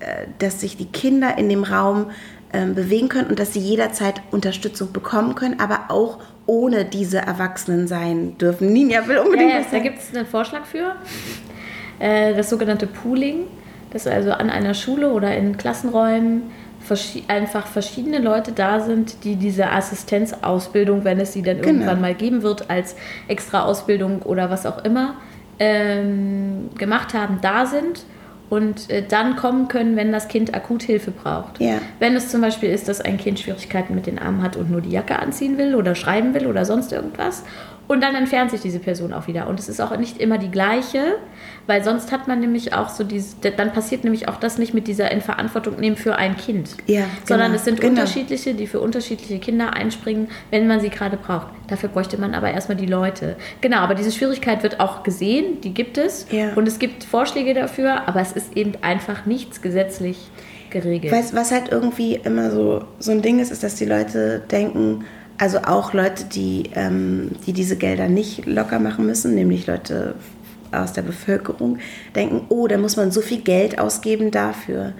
äh, dass sich die Kinder in dem Raum ähm, bewegen können und dass sie jederzeit Unterstützung bekommen können, aber auch ohne diese Erwachsenen sein dürfen. Ninja will Ja, unbedingt ja, was da gibt es einen Vorschlag für. Äh, das sogenannte Pooling. Dass also an einer Schule oder in Klassenräumen einfach verschiedene Leute da sind, die diese Assistenzausbildung, wenn es sie dann Genau. irgendwann mal geben wird, als extra Ausbildung oder was auch immer, ähm, gemacht haben, da sind und äh, dann kommen können, wenn das Kind akut Hilfe braucht. Ja. Wenn es zum Beispiel ist, dass ein Kind Schwierigkeiten mit den Armen hat und nur die Jacke anziehen will oder schreiben will oder sonst irgendwas. Und dann entfernt sich diese Person auch wieder. Und es ist auch nicht immer die gleiche, weil sonst hat man nämlich auch so diese, dann passiert nämlich auch das nicht mit dieser in Verantwortung nehmen für ein Kind. Ja, Sondern genau, es sind genau. unterschiedliche, die für unterschiedliche Kinder einspringen, wenn man sie gerade braucht. Dafür bräuchte man aber erstmal die Leute. Genau, aber diese Schwierigkeit wird auch gesehen, die gibt es. Ja. Und es gibt Vorschläge dafür, aber es ist eben einfach nichts gesetzlich geregelt. Weißt, was halt irgendwie immer so, so ein Ding ist, ist, dass die Leute denken, also auch Leute, die, ähm, die diese Gelder nicht locker machen müssen, nämlich Leute aus der Bevölkerung, denken, oh, da muss man so viel Geld ausgeben dafür.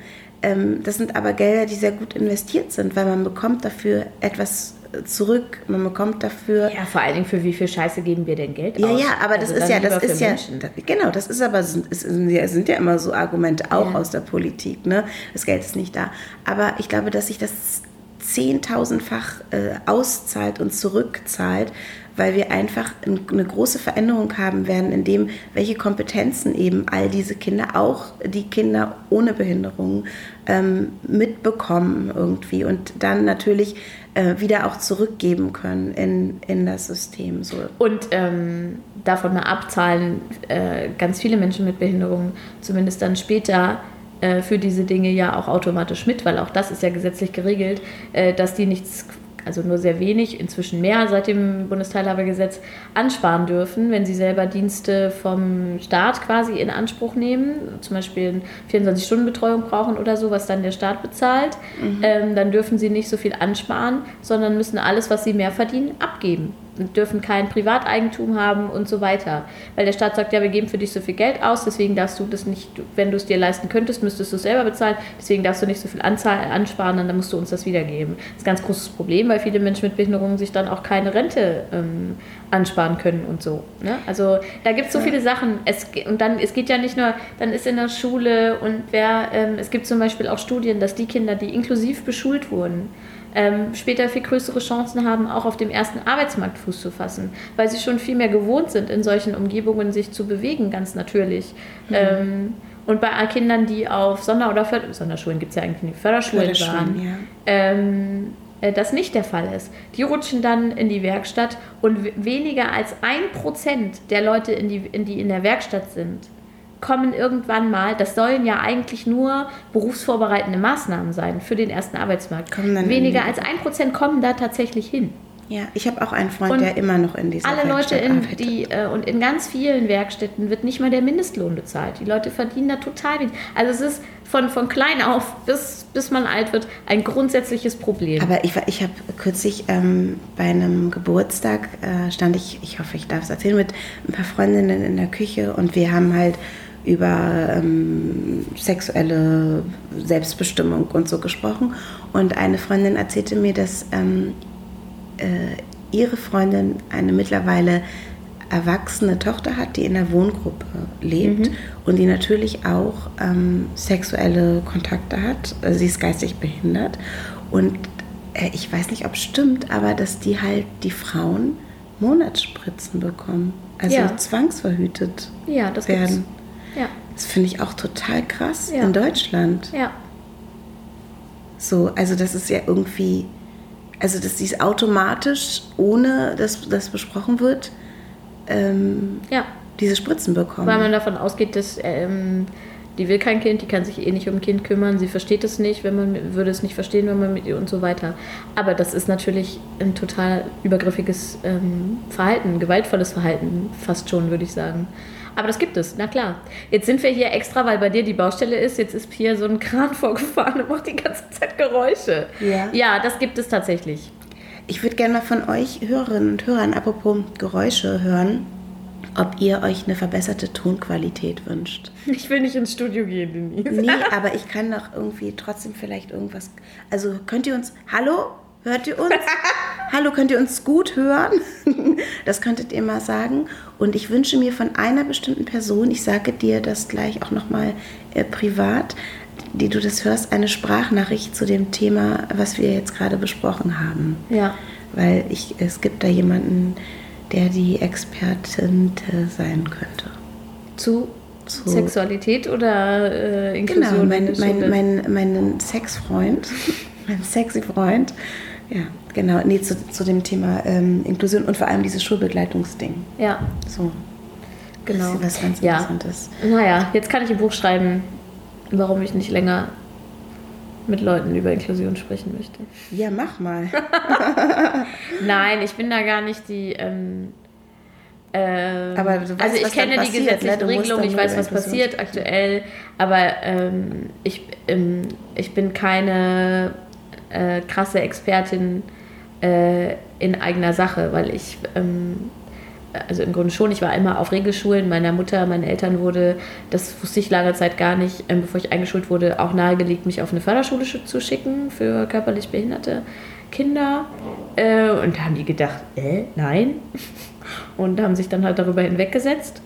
Ähm, das sind aber Gelder, die sehr gut investiert sind, weil man bekommt dafür etwas zurück, man bekommt dafür Ja, vor allen Dingen für wie viel Scheiße geben wir denn Geld ja, aus? ja, aber das Also ist ja, das ist ja, Menschen. genau, das ist aber, sind, ja- sind ja immer so Argumente auch Ja. aus der Politik, ne? Das Geld ist nicht da. Aber ich glaube, dass sich das zehntausendfach äh, auszahlt und zurückzahlt, weil wir einfach ein, eine große Veränderung haben werden, in dem, welche Kompetenzen eben all diese Kinder, auch die Kinder ohne Behinderung, ähm, mitbekommen irgendwie und dann natürlich äh, wieder auch zurückgeben können in, in das System. So. Und ähm, davon mal abzahlen, äh, ganz viele Menschen mit Behinderungen zumindest dann später äh, für diese Dinge ja auch automatisch mit, weil auch das ist ja gesetzlich geregelt, äh, dass die nichts, also nur sehr wenig, inzwischen mehr seit dem Bundesteilhabegesetz ansparen dürfen, wenn sie selber Dienste vom Staat quasi in Anspruch nehmen, zum Beispiel eine 24-Stunden-Betreuung brauchen oder so, was dann der Staat bezahlt, ähm, dann dürfen sie nicht so viel ansparen, sondern müssen alles, was sie mehr verdienen, abgeben. Dürfen kein Privateigentum haben und so weiter. Weil der Staat sagt, ja, wir geben für dich so viel Geld aus, deswegen darfst du das nicht, wenn du es dir leisten könntest, müsstest du es selber bezahlen, deswegen darfst du nicht so viel Anzahl ansparen, dann musst du uns das wiedergeben. Das ist ein ganz großes Problem, weil viele Menschen mit Behinderungen sich dann auch keine Rente ähm, ansparen können und so. Ne? Also da gibt es so viele Sachen. Es, und dann, es geht ja nicht nur, dann ist in der Schule und wer, ähm, es gibt zum Beispiel auch Studien, dass die Kinder, die inklusiv beschult wurden, ähm, später viel größere Chancen haben, auch auf dem ersten Arbeitsmarkt Fuß zu fassen, weil sie schon viel mehr gewohnt sind, in solchen Umgebungen sich zu bewegen, ganz natürlich. Mhm. Ähm, und bei Kindern, die auf Sonder- oder Förder Sonderschulen gibt es ja eigentlich Förderschulen, Förderschulen waren, ja. ähm, äh, das nicht der Fall ist. Die rutschen dann in die Werkstatt und weniger als ein Prozent der Leute, in die, in die in der Werkstatt sind, kommen irgendwann mal, das sollen ja eigentlich nur berufsvorbereitende Maßnahmen sein für den ersten Arbeitsmarkt. Weniger als ein Prozent kommen da tatsächlich hin. Ja, ich habe auch einen Freund, und der immer noch in dieser alle Werkstatt Leute in arbeitet. die äh, und in ganz vielen Werkstätten wird nicht mal der Mindestlohn bezahlt. Die Leute verdienen da total wenig. Also es ist von, von klein auf bis, bis man alt wird ein grundsätzliches Problem. Aber ich, ich habe kürzlich ähm, bei einem Geburtstag äh, stand ich, ich hoffe, ich darf es erzählen, mit ein paar Freundinnen in der Küche und wir haben halt über ähm, sexuelle Selbstbestimmung und so gesprochen. Und eine Freundin erzählte mir, dass ähm, äh, ihre Freundin eine mittlerweile erwachsene Tochter hat, die in der Wohngruppe lebt mhm. und die natürlich auch ähm, sexuelle Kontakte hat. Also sie ist geistig behindert. Und äh, ich weiß nicht, ob es stimmt, aber dass die halt die Frauen Monatsspritzen bekommen. Also ja. zwangsverhütet ja, das werden. Ja. Das finde ich auch total krass ja. in Deutschland. Ja. So, also das ist ja irgendwie, also dass dies automatisch, ohne dass das besprochen wird, ähm, ja. diese Spritzen bekommen. Weil man davon ausgeht, dass ähm, die will kein Kind, die kann sich eh nicht um ein Kind kümmern, sie versteht es nicht, wenn man würde es nicht verstehen, wenn man mit ihr und so weiter. Aber das ist natürlich ein total übergriffiges ähm, Verhalten, gewaltvolles Verhalten, fast schon, würde ich sagen. Aber das gibt es, na klar. Jetzt sind wir hier extra, weil bei dir die Baustelle ist. Jetzt ist hier so ein Kran vorgefahren und macht die ganze Zeit Geräusche. Ja, ja das gibt es tatsächlich. Ich würde gerne mal von euch Hörerinnen und Hörern, apropos Geräusche, hören, ob ihr euch eine verbesserte Tonqualität wünscht. Ich will nicht ins Studio gehen, Denise. Nee, aber ich kann doch irgendwie trotzdem vielleicht irgendwas. Also könnt ihr uns. Hallo? Hört ihr uns? Hallo, könnt ihr uns gut hören? Das könntet ihr mal sagen. Und ich wünsche mir von einer bestimmten Person, ich sage dir das gleich auch nochmal äh, privat, die du das hörst, eine Sprachnachricht zu dem Thema, was wir jetzt gerade besprochen haben. Ja. Weil ich, es gibt da jemanden, der die Expertin sein könnte. Zu, zu Sexualität oder äh, Inklusion? Genau, mein, mein, mein, mein Sexfreund, mein sexy Freund, ja, genau. Nee, zu, zu dem Thema ähm, Inklusion und vor allem dieses Schulbegleitungsding. Ja. So. Genau. Das ist was ganz ja. Interessantes. Naja, jetzt kann ich ein Buch schreiben, warum ich nicht länger mit Leuten über Inklusion sprechen möchte. Ja, mach mal. Nein, ich bin da gar nicht die. Ähm, ähm, aber weißt, also ich kenne die gesetzlichen ne? Regelungen, ich weiß, was passiert aktuell, aber ähm, ich, ähm, ich bin keine äh, krasse Expertin äh, in eigener Sache, weil ich, ähm, also im Grunde schon, ich war immer auf Regelschulen meiner Mutter, meinen Eltern wurde, das wusste ich lange Zeit gar nicht, ähm, bevor ich eingeschult wurde, auch nahegelegt, mich auf eine Förderschule zu schicken für körperlich behinderte Kinder. Äh, und da haben die gedacht, äh, nein. Und haben sich dann halt darüber hinweggesetzt.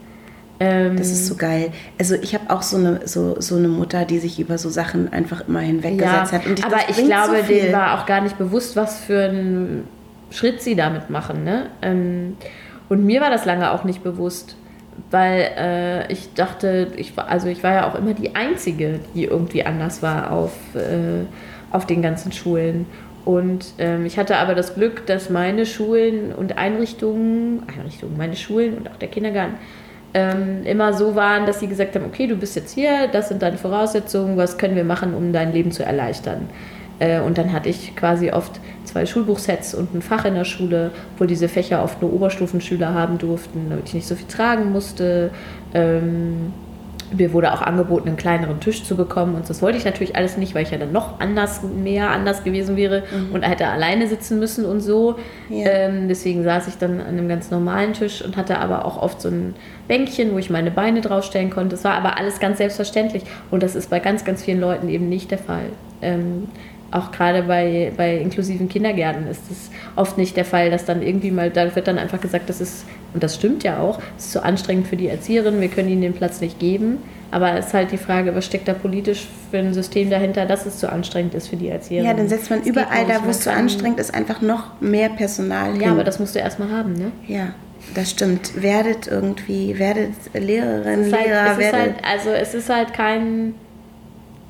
Ähm, das ist so geil. Also ich habe auch so eine, so, so eine Mutter, die sich über so Sachen einfach immer hinweggesetzt ja, hat. Ich, aber ich glaube, so denen war auch gar nicht bewusst, was für einen Schritt sie damit machen. Ne? Ähm, und mir war das lange auch nicht bewusst, weil äh, ich dachte, ich war, also ich war ja auch immer die Einzige, die irgendwie anders war auf, äh, auf den ganzen Schulen. Und ähm, ich hatte aber das Glück, dass meine Schulen und Einrichtungen, Einrichtungen, meine Schulen und auch der Kindergarten ähm, immer so waren, dass sie gesagt haben, okay, du bist jetzt hier, das sind deine Voraussetzungen, was können wir machen, um dein Leben zu erleichtern. Äh, und dann hatte ich quasi oft zwei Schulbuchsets und ein Fach in der Schule, wo diese Fächer oft nur Oberstufenschüler haben durften, damit ich nicht so viel tragen musste. Ähm, mir wurde auch angeboten, einen kleineren Tisch zu bekommen. Und das wollte ich natürlich alles nicht, weil ich ja dann noch anders, mehr anders gewesen wäre mhm. und hätte alleine sitzen müssen und so. Ja. Ähm, deswegen saß ich dann an einem ganz normalen Tisch und hatte aber auch oft so ein Bänkchen, wo ich meine Beine draufstellen konnte. Das war aber alles ganz selbstverständlich. Und das ist bei ganz, ganz vielen Leuten eben nicht der Fall. Ähm, auch gerade bei, bei inklusiven Kindergärten ist es oft nicht der Fall, dass dann irgendwie mal, da wird dann einfach gesagt, das ist, und das stimmt ja auch, es ist zu anstrengend für die Erzieherin, wir können ihnen den Platz nicht geben. Aber es ist halt die Frage, was steckt da politisch für ein System dahinter, dass es zu anstrengend ist für die Erzieherin. Ja, dann setzt man das überall da, wo es zu anstrengend ist, einfach noch mehr Personal hin. Ja, aber das musst du erstmal haben, ne? Ja. Das stimmt. Werdet irgendwie, werdet Lehrerin, halt, Lehrer, werdet. Halt, also es ist halt kein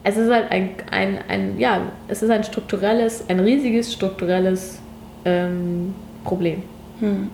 es ist halt ein, ein, ein, ja, es ist ein strukturelles, ein riesiges strukturelles ähm, Problem. Hm.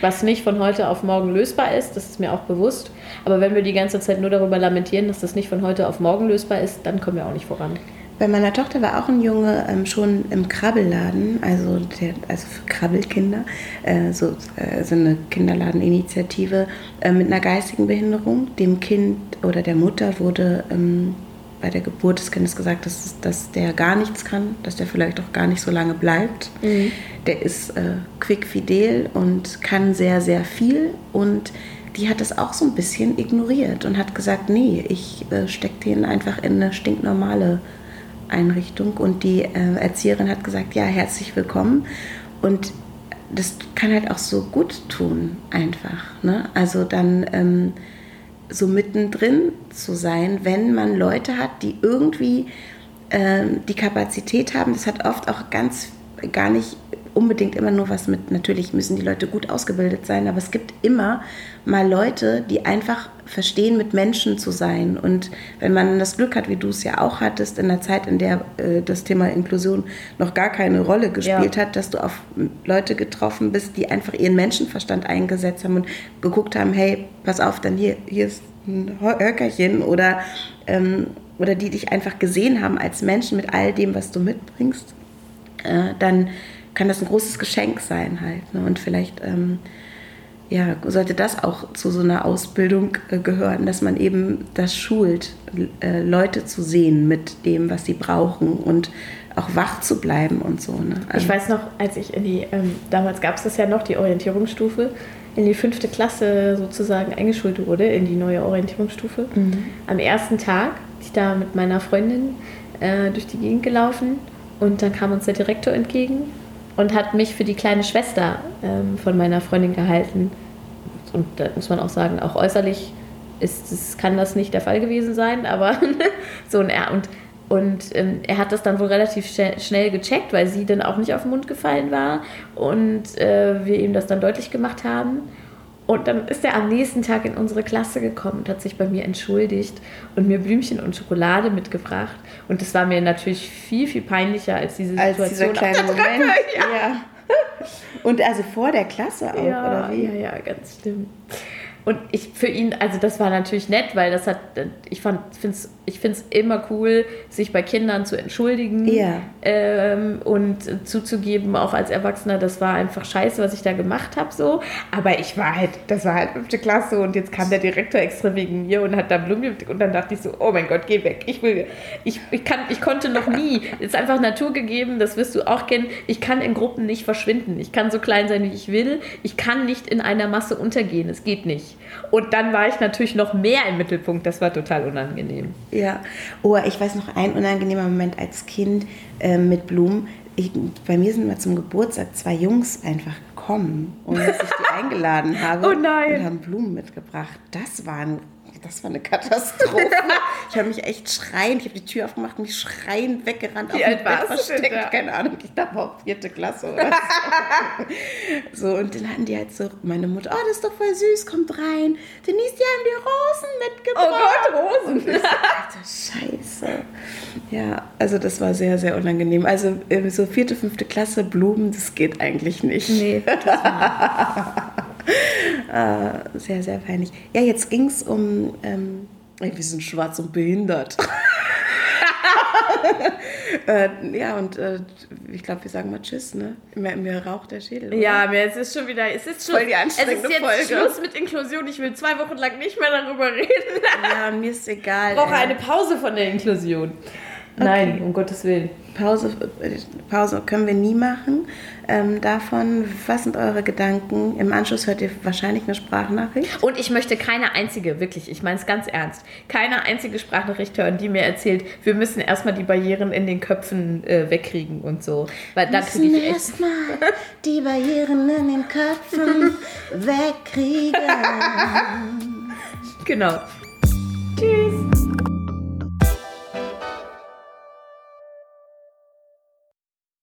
Was nicht von heute auf morgen lösbar ist, das ist mir auch bewusst. Aber wenn wir die ganze Zeit nur darüber lamentieren, dass das nicht von heute auf morgen lösbar ist, dann kommen wir auch nicht voran. Bei meiner Tochter war auch ein Junge ähm, schon im Krabbelladen, also, der, also für Krabbelkinder, äh, so, äh, so eine Kinderladeninitiative äh, mit einer geistigen Behinderung. Dem Kind oder der Mutter wurde ähm, bei der Geburt des Kindes gesagt, dass, dass der gar nichts kann, dass der vielleicht auch gar nicht so lange bleibt. Mhm. Der ist äh, quickfidel und kann sehr, sehr viel. Und die hat das auch so ein bisschen ignoriert und hat gesagt, nee, ich äh, stecke den einfach in eine stinknormale Einrichtung. Und die äh, Erzieherin hat gesagt, ja, herzlich willkommen. Und das kann halt auch so gut tun, einfach. Ne? Also dann... Ähm, so mittendrin zu sein, wenn man Leute hat, die irgendwie ähm, die Kapazität haben. Das hat oft auch ganz gar nicht unbedingt immer nur was mit, natürlich müssen die Leute gut ausgebildet sein, aber es gibt immer mal Leute, die einfach verstehen, mit Menschen zu sein. Und wenn man das Glück hat, wie du es ja auch hattest, in der Zeit, in der äh, das Thema Inklusion noch gar keine Rolle gespielt ja. hat, dass du auf Leute getroffen bist, die einfach ihren Menschenverstand eingesetzt haben und geguckt haben, hey, pass auf, dann hier, hier ist ein Höckerchen oder, ähm, oder die dich einfach gesehen haben als Menschen mit all dem, was du mitbringst, äh, dann kann das ein großes Geschenk sein halt. Ne? Und vielleicht ähm, ja, sollte das auch zu so einer Ausbildung äh, gehören, dass man eben das schult, äh, Leute zu sehen mit dem, was sie brauchen und auch wach zu bleiben und so. Ne? Also ich weiß noch, als ich in die, ähm, damals gab es das ja noch, die Orientierungsstufe, in die fünfte Klasse sozusagen eingeschult wurde, in die neue Orientierungsstufe. Mhm. Am ersten Tag bin ich da mit meiner Freundin äh, durch die Gegend gelaufen und dann kam uns der Direktor entgegen und hat mich für die kleine Schwester ähm, von meiner Freundin gehalten. Und da muss man auch sagen, auch äußerlich ist, das, kann das nicht der Fall gewesen sein, aber so ein er und und ähm, er hat das dann wohl relativ schnell gecheckt, weil sie dann auch nicht auf den Mund gefallen war und äh, wir ihm das dann deutlich gemacht haben. Und dann ist er am nächsten Tag in unsere Klasse gekommen und hat sich bei mir entschuldigt und mir Blümchen und Schokolade mitgebracht. Und das war mir natürlich viel, viel peinlicher als diese Situation. Als dieser kleine Moment. Ja. ja. Und also vor der Klasse auch, ja, oder wie? Ja, ja, ganz stimmt. Und ich für ihn, also das war natürlich nett, weil das hat, ich fand, find's, ich finde es immer cool, sich bei Kindern zu entschuldigen ja. ähm, und zuzugeben, auch als Erwachsener, das war einfach scheiße, was ich da gemacht habe, so. Aber ich war halt, das war halt fünfte Klasse und jetzt kam der Direktor extra wegen mir und hat da Blumen und dann dachte ich so, oh mein Gott, geh weg, ich will, ich, ich kann, ich konnte noch nie, es ist einfach Natur gegeben, das wirst du auch kennen, ich kann in Gruppen nicht verschwinden, ich kann so klein sein, wie ich will, ich kann nicht in einer Masse untergehen, es geht nicht. Und dann war ich natürlich noch mehr im Mittelpunkt. Das war total unangenehm. Ja. Oh, ich weiß noch ein unangenehmer Moment als Kind äh, mit Blumen. Ich, bei mir sind mal zum Geburtstag zwei Jungs einfach gekommen, ohne dass ich die eingeladen habe. Oh nein. Und haben Blumen mitgebracht. Das war ein das war eine Katastrophe. ich habe mich echt schreiend, ich habe die Tür aufgemacht, mich schreiend weggerannt, Wie auf dem Bett versteckt, da? keine Ahnung, ich dachte auch vierte Klasse oder so. so. Und dann hatten die halt so, meine Mutter, oh, das ist doch voll süß, kommt rein. Denise, die haben die Rosen mitgebracht. Oh Gott, Rosen. Alter, scheiße. Ja, also das war sehr, sehr unangenehm. Also so vierte, fünfte Klasse, Blumen, das geht eigentlich nicht. Nee, das äh, sehr, sehr peinlich. Ja, jetzt ging es um. Ähm, wir sind schwarz und behindert. äh, ja, und äh, ich glaube, wir sagen mal Tschüss, ne? Mir, mir raucht der Schädel. Oder? Ja, mir es ist schon wieder, es ist schon, Voll die anstrengende es ist jetzt Folge. Schluss mit Inklusion. Ich will zwei Wochen lang nicht mehr darüber reden. Ja, mir ist egal. Ich brauche ey. eine Pause von der Inklusion. Nein, um Gottes Willen. Pause, äh, Pause können wir nie machen. Ähm, davon, was sind eure Gedanken? Im Anschluss hört ihr wahrscheinlich eine Sprachnachricht. Und ich möchte keine einzige, wirklich, ich meine es ganz ernst, keine einzige Sprachnachricht hören, die mir erzählt, wir müssen erstmal die Barrieren in den Köpfen äh, wegkriegen und so. Weil da kriege ich echt. erstmal die Barrieren in den Köpfen wegkriegen. Genau. Tschüss.